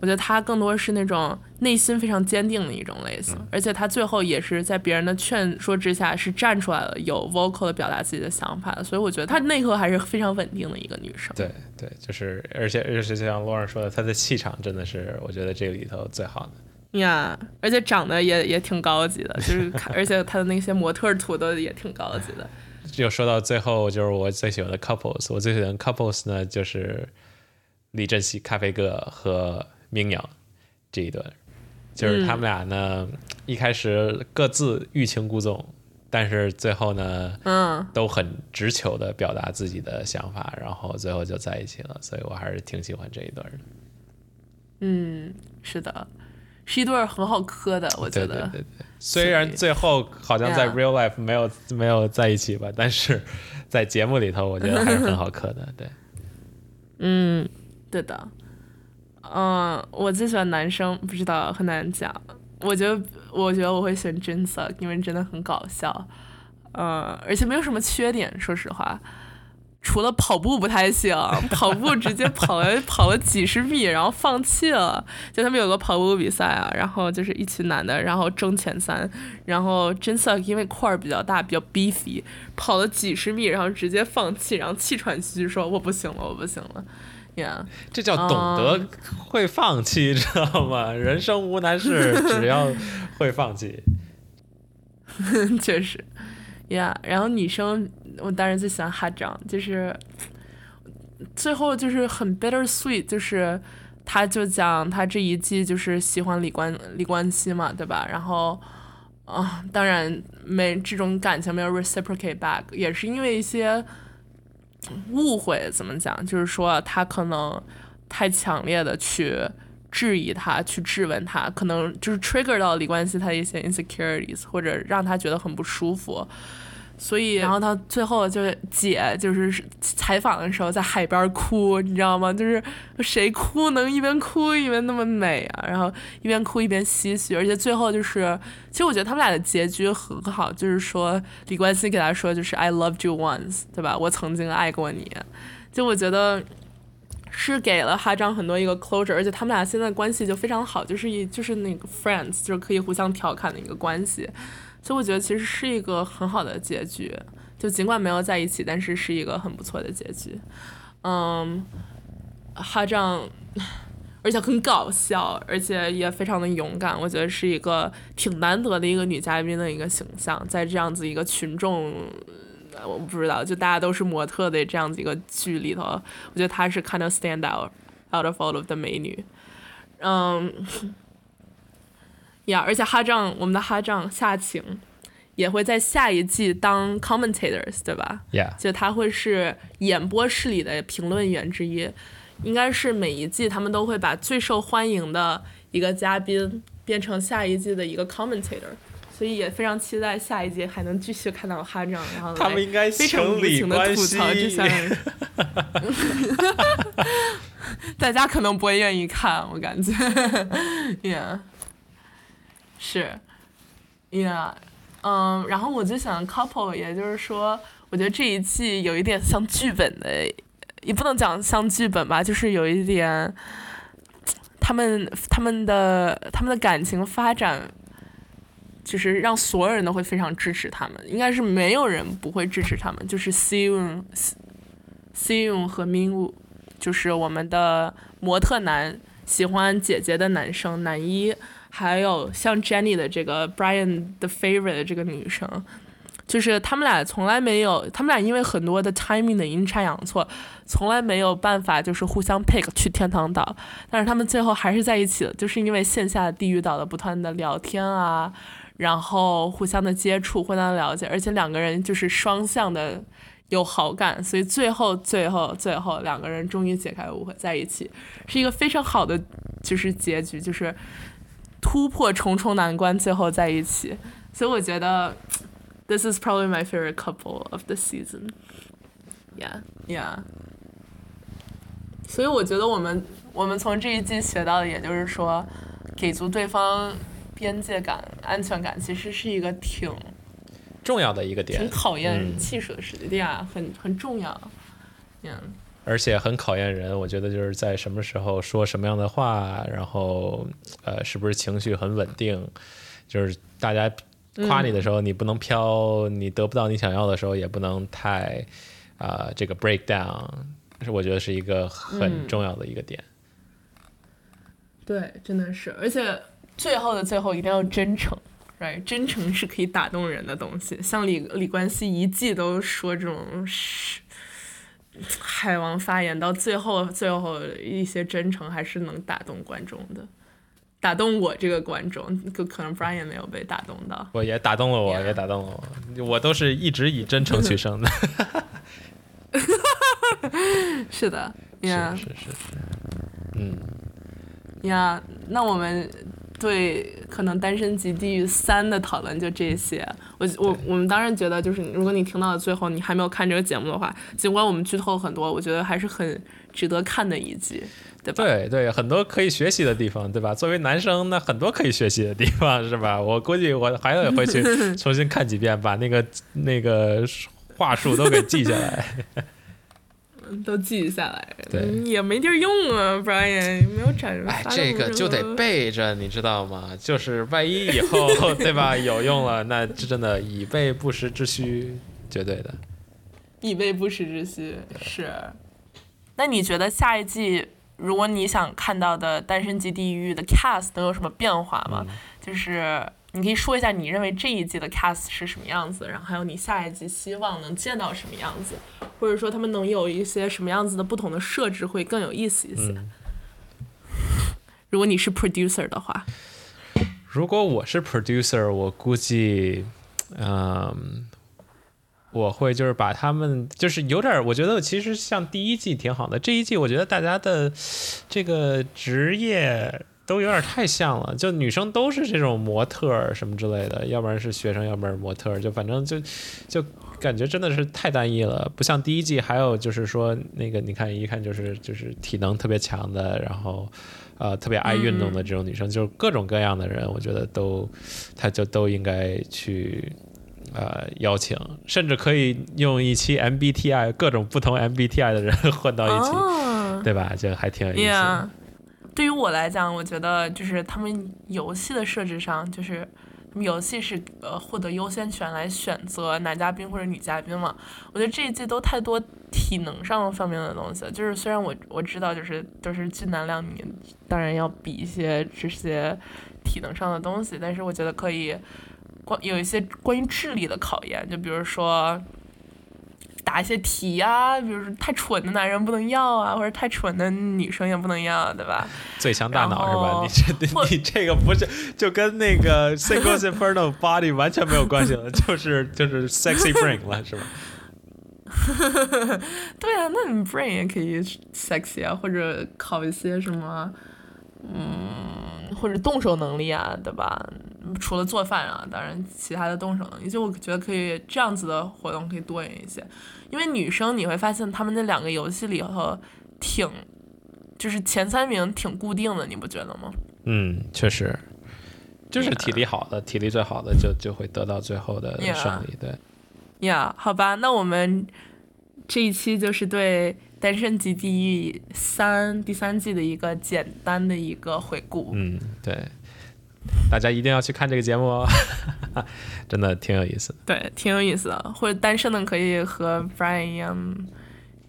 我觉得她更多是那种内心非常坚定的一种类型，而且她最后也是在别人的劝说之下是站出来了，有 vocal 的表达自己的想法的。所以我觉得她内核还是非常稳定的一个女生。
对对，就是而且而且就像罗尔说的，她的气场真的是我觉得这个里头最好的。
呀而且长得也也挺高级的，就是看，而且她的那些模特儿图都也挺高级的。
就说到最后，就是我最喜欢的 couples，我最喜欢的 couples 呢，就是李振熙、咖啡哥和明阳这一对，就是他们俩呢，一开始各自欲擒故纵，但是最后呢，
嗯，
都很直球的表达自己的想法，然后最后就在一起了，所以我还是挺喜欢这一对儿的。
嗯，是的，是一对儿很好磕的，我觉得。
对对对对，虽然最后好像在 real life 没有没有在一起吧，但是在节目里头，我觉得还是很好磕的。对，
嗯，对的。嗯，我最喜欢男生，不知道很难讲。我觉得，我觉得我会选真色，因为真的很搞笑。嗯，而且没有什么缺点，说实话。除了跑步不太行，跑步直接跑了 跑了几十米，然后放弃了。就他们有个跑步比赛啊，然后就是一群男的，然后争前三，然后真色因为块儿比较大，比较 beefy，跑了几十米，然后直接放弃，然后气喘吁吁说我不行了，我不行了。Yeah，
这叫懂得会放弃，知道吗？人生无难事，只要会放弃。
确实，Yeah。然后女生，我当然最喜欢哈张，就是最后就是很 bitter sweet，就是他就讲他这一季就是喜欢李冠李冠希嘛，对吧？然后啊、当然没这种感情没有 reciprocate back，也是因为一些误会，怎么讲？就是说他可能太强烈的去质疑他，去质问他，可能就是 trigger 到李冠希他的一些 insecurities，或者让他觉得很不舒服。所以，然后他最后就是姐，就是采访的时候在海边哭，你知道吗？就是谁哭能一边哭一边那么美啊？然后一边哭一边唏嘘，而且最后就是，其实我觉得他们俩的结局很好，就是说李冠希给他说就是 I loved you once，对吧？我曾经爱过你。就我觉得是给了哈张很多一个 closure，而且他们俩现在关系就非常好，就是一就是那个 friends，就是可以互相调侃的一个关系。所以我觉得其实是一个很好的结局，就尽管没有在一起，但是是一个很不错的结局。嗯，哈张，而且很搞笑，而且也非常的勇敢，我觉得是一个挺难得的一个女嘉宾的一个形象，在这样子一个群众。我不知道，就大家都是模特的这样子一个剧里头，我觉得她是 kind of stand out out of all of the 美女。嗯，呀，而且哈张，我们的哈张夏晴也会在下一季当 commentators，对吧
？Yeah，
就他会是演播室里的评论员之一，应该是每一季他们都会把最受欢迎的一个嘉宾变成下一季的一个 commentator，所以也非常期待下一季还能继续看到哈张，然后
他们应该
非常无情的吐。槽这三人。大家可能不会愿意看，我感觉，yeah，是，yeah，嗯，然后我就想 couple，也就是说，我觉得这一季有一点像剧本的，也不能讲像剧本吧，就是有一点，他们他们的他们的感情发展就是让所有人都会非常支持他们，应该是没有人不会支持他们。就是 Seung、Seung 和 Minwoo，就是我们的模特男，喜欢姐姐的男生男一，还有像 Jenny 的这个 Brian 的 favorite 的这个女生，就是他们俩从来没有，他们俩因为很多的 timing 的阴差阳错，从来没有办法就是互相 pick 去天堂岛，但是他们最后还是在一起了，就是因为线下地狱岛的不断的聊天啊，然后互相的接触，互相的了解，而且两个人就是双向的有好感，所以最后最后最后两个人终于解开误会在一起，是一个非常好的就是结局，就是突破重重难关，最后在一起，所以我觉得。This is probably my favorite couple of the season. Yeah, yeah. 所以我觉得我们我们从这一季学到的，也就是说，给足对方边界感、安全感，其实是一个挺
重要的一个点
挺，考验
嗯
技术的事情，对呀，很很重要。嗯，
而且很考验人。我觉得就是在什么时候说什么样的话，然后呃，是不是情绪很稳定，就是大家夸你的时候，你不能飘，你得不到你想要的时候，也不能太啊、这个 break down，是我觉得是一个很重要的一个点。
对，真的是，而且最后的最后一定要真诚。right，真诚是可以打动人的东西。像李李冠希一季都说这种是海王发言，到最后最后一些真诚还是能打动观众的，打动我这个观众，可可能 Brian 没有被打动到。
我也打动了我也打动了我，我都是一直以真诚取胜的。
是的，Yeah
是是是是，嗯，
呀那我们对可能《单身级地狱三》的讨论就这些。我我我们当然觉得，就是如果你听到了最后，你还没有看这个节目的话，尽管我们剧透很多，我觉得还是很值得看的一集，对吧？
对对，很多可以学习的地方，对吧？作为男生，那很多可以学习的地方，是吧？我估计我还得回去 重新看几遍，把那个那个话术都给记下来。
都记下来。
对
嗯也没地儿用啊，Brian 没有展示。
哎，这个就得备着，你知道吗？就是万一以后 对吧有用了，那这真的以备不时之需，绝对的。
以备不时之需是。那你觉得下一季，如果你想看到的《单身级地狱》的 cast 能有什么变化吗？就是你可以说一下你认为这一季的 cast 是什么样子，然后还有你下一季希望能见到什么样子，或者说他们能有一些什么样子的不同的设置会更有意思一些。
嗯
如果你是 producer 的话，
如果我是 producer，我估计，嗯，我会就是把他们就是有点儿，我觉得其实像第一季挺好的，这一季我觉得大家的这个职业都有点太像了，就女生都是这种模特儿什么之类的，要不然是学生，要不然是模特儿，就反正就就感觉真的是太单一了，不像第一季还有就是说那个你看一看就是就是体能特别强的，然后。呃，特别爱运动的这种女生，就是各种各样的人，我觉得都，她就都应该去呃邀请，甚至可以用一期 MBTI 各种不同 MBTI 的人混到一起，
哦
对吧？就还挺有意思
对于我来讲，我觉得就是他们游戏的设置上，就是他们游戏是呃获得优先权来选择男嘉宾或者女嘉宾嘛。我觉得这一季都太多体能上方面的东西了，就是虽然我我知道就是都是俊男靓女，当然要比一些这些体能上的东西，但是我觉得可以关有一些关于智力的考验，就比如说。答一些题啊、比如说太蠢的男人不能要啊，或者太蠢的女生也不能要，对吧？
最强大脑是吧？你这你这个不是就跟那个 Singles Inferno Body 完全没有关系了，就是就是 Sexy Brain 了，是吧？
对啊，那你 brain 也可以 sexy 啊，或者考一些什么，嗯，或者动手能力啊，对吧？除了做饭啊，当然其他的动手能力，就我觉得可以这样子的活动可以多元一些。因为女生你会发现，她们那两个游戏里头挺，就是前三名挺固定的，你不觉得吗？
嗯，确实，就是体力好的，体力最好的就就会得到最后的胜利。对，
呀好吧，那我们这一期就是对《单身级地狱三》第三季的一个简单的一个回顾。
嗯，对。大家一定要去看这个节目哦，真的挺有意思的。
对，挺有意思的。或者单身的可以和 Brian 一样，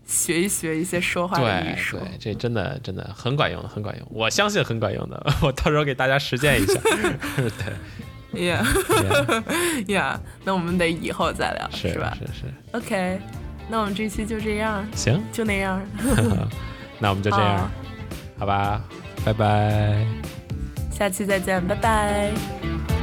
学一学一些说话的艺术。
对，这真的真的很管用，很管用，我相信很管用的。我到时候给大家实践一下。对
Yeah，yeah，yeah，那我们得以后再聊，
是
吧
是是
，？OK，那我们这期就这样，
行，
就那样。
那我们就这样
好，
好吧，拜拜。
下期再见，拜拜。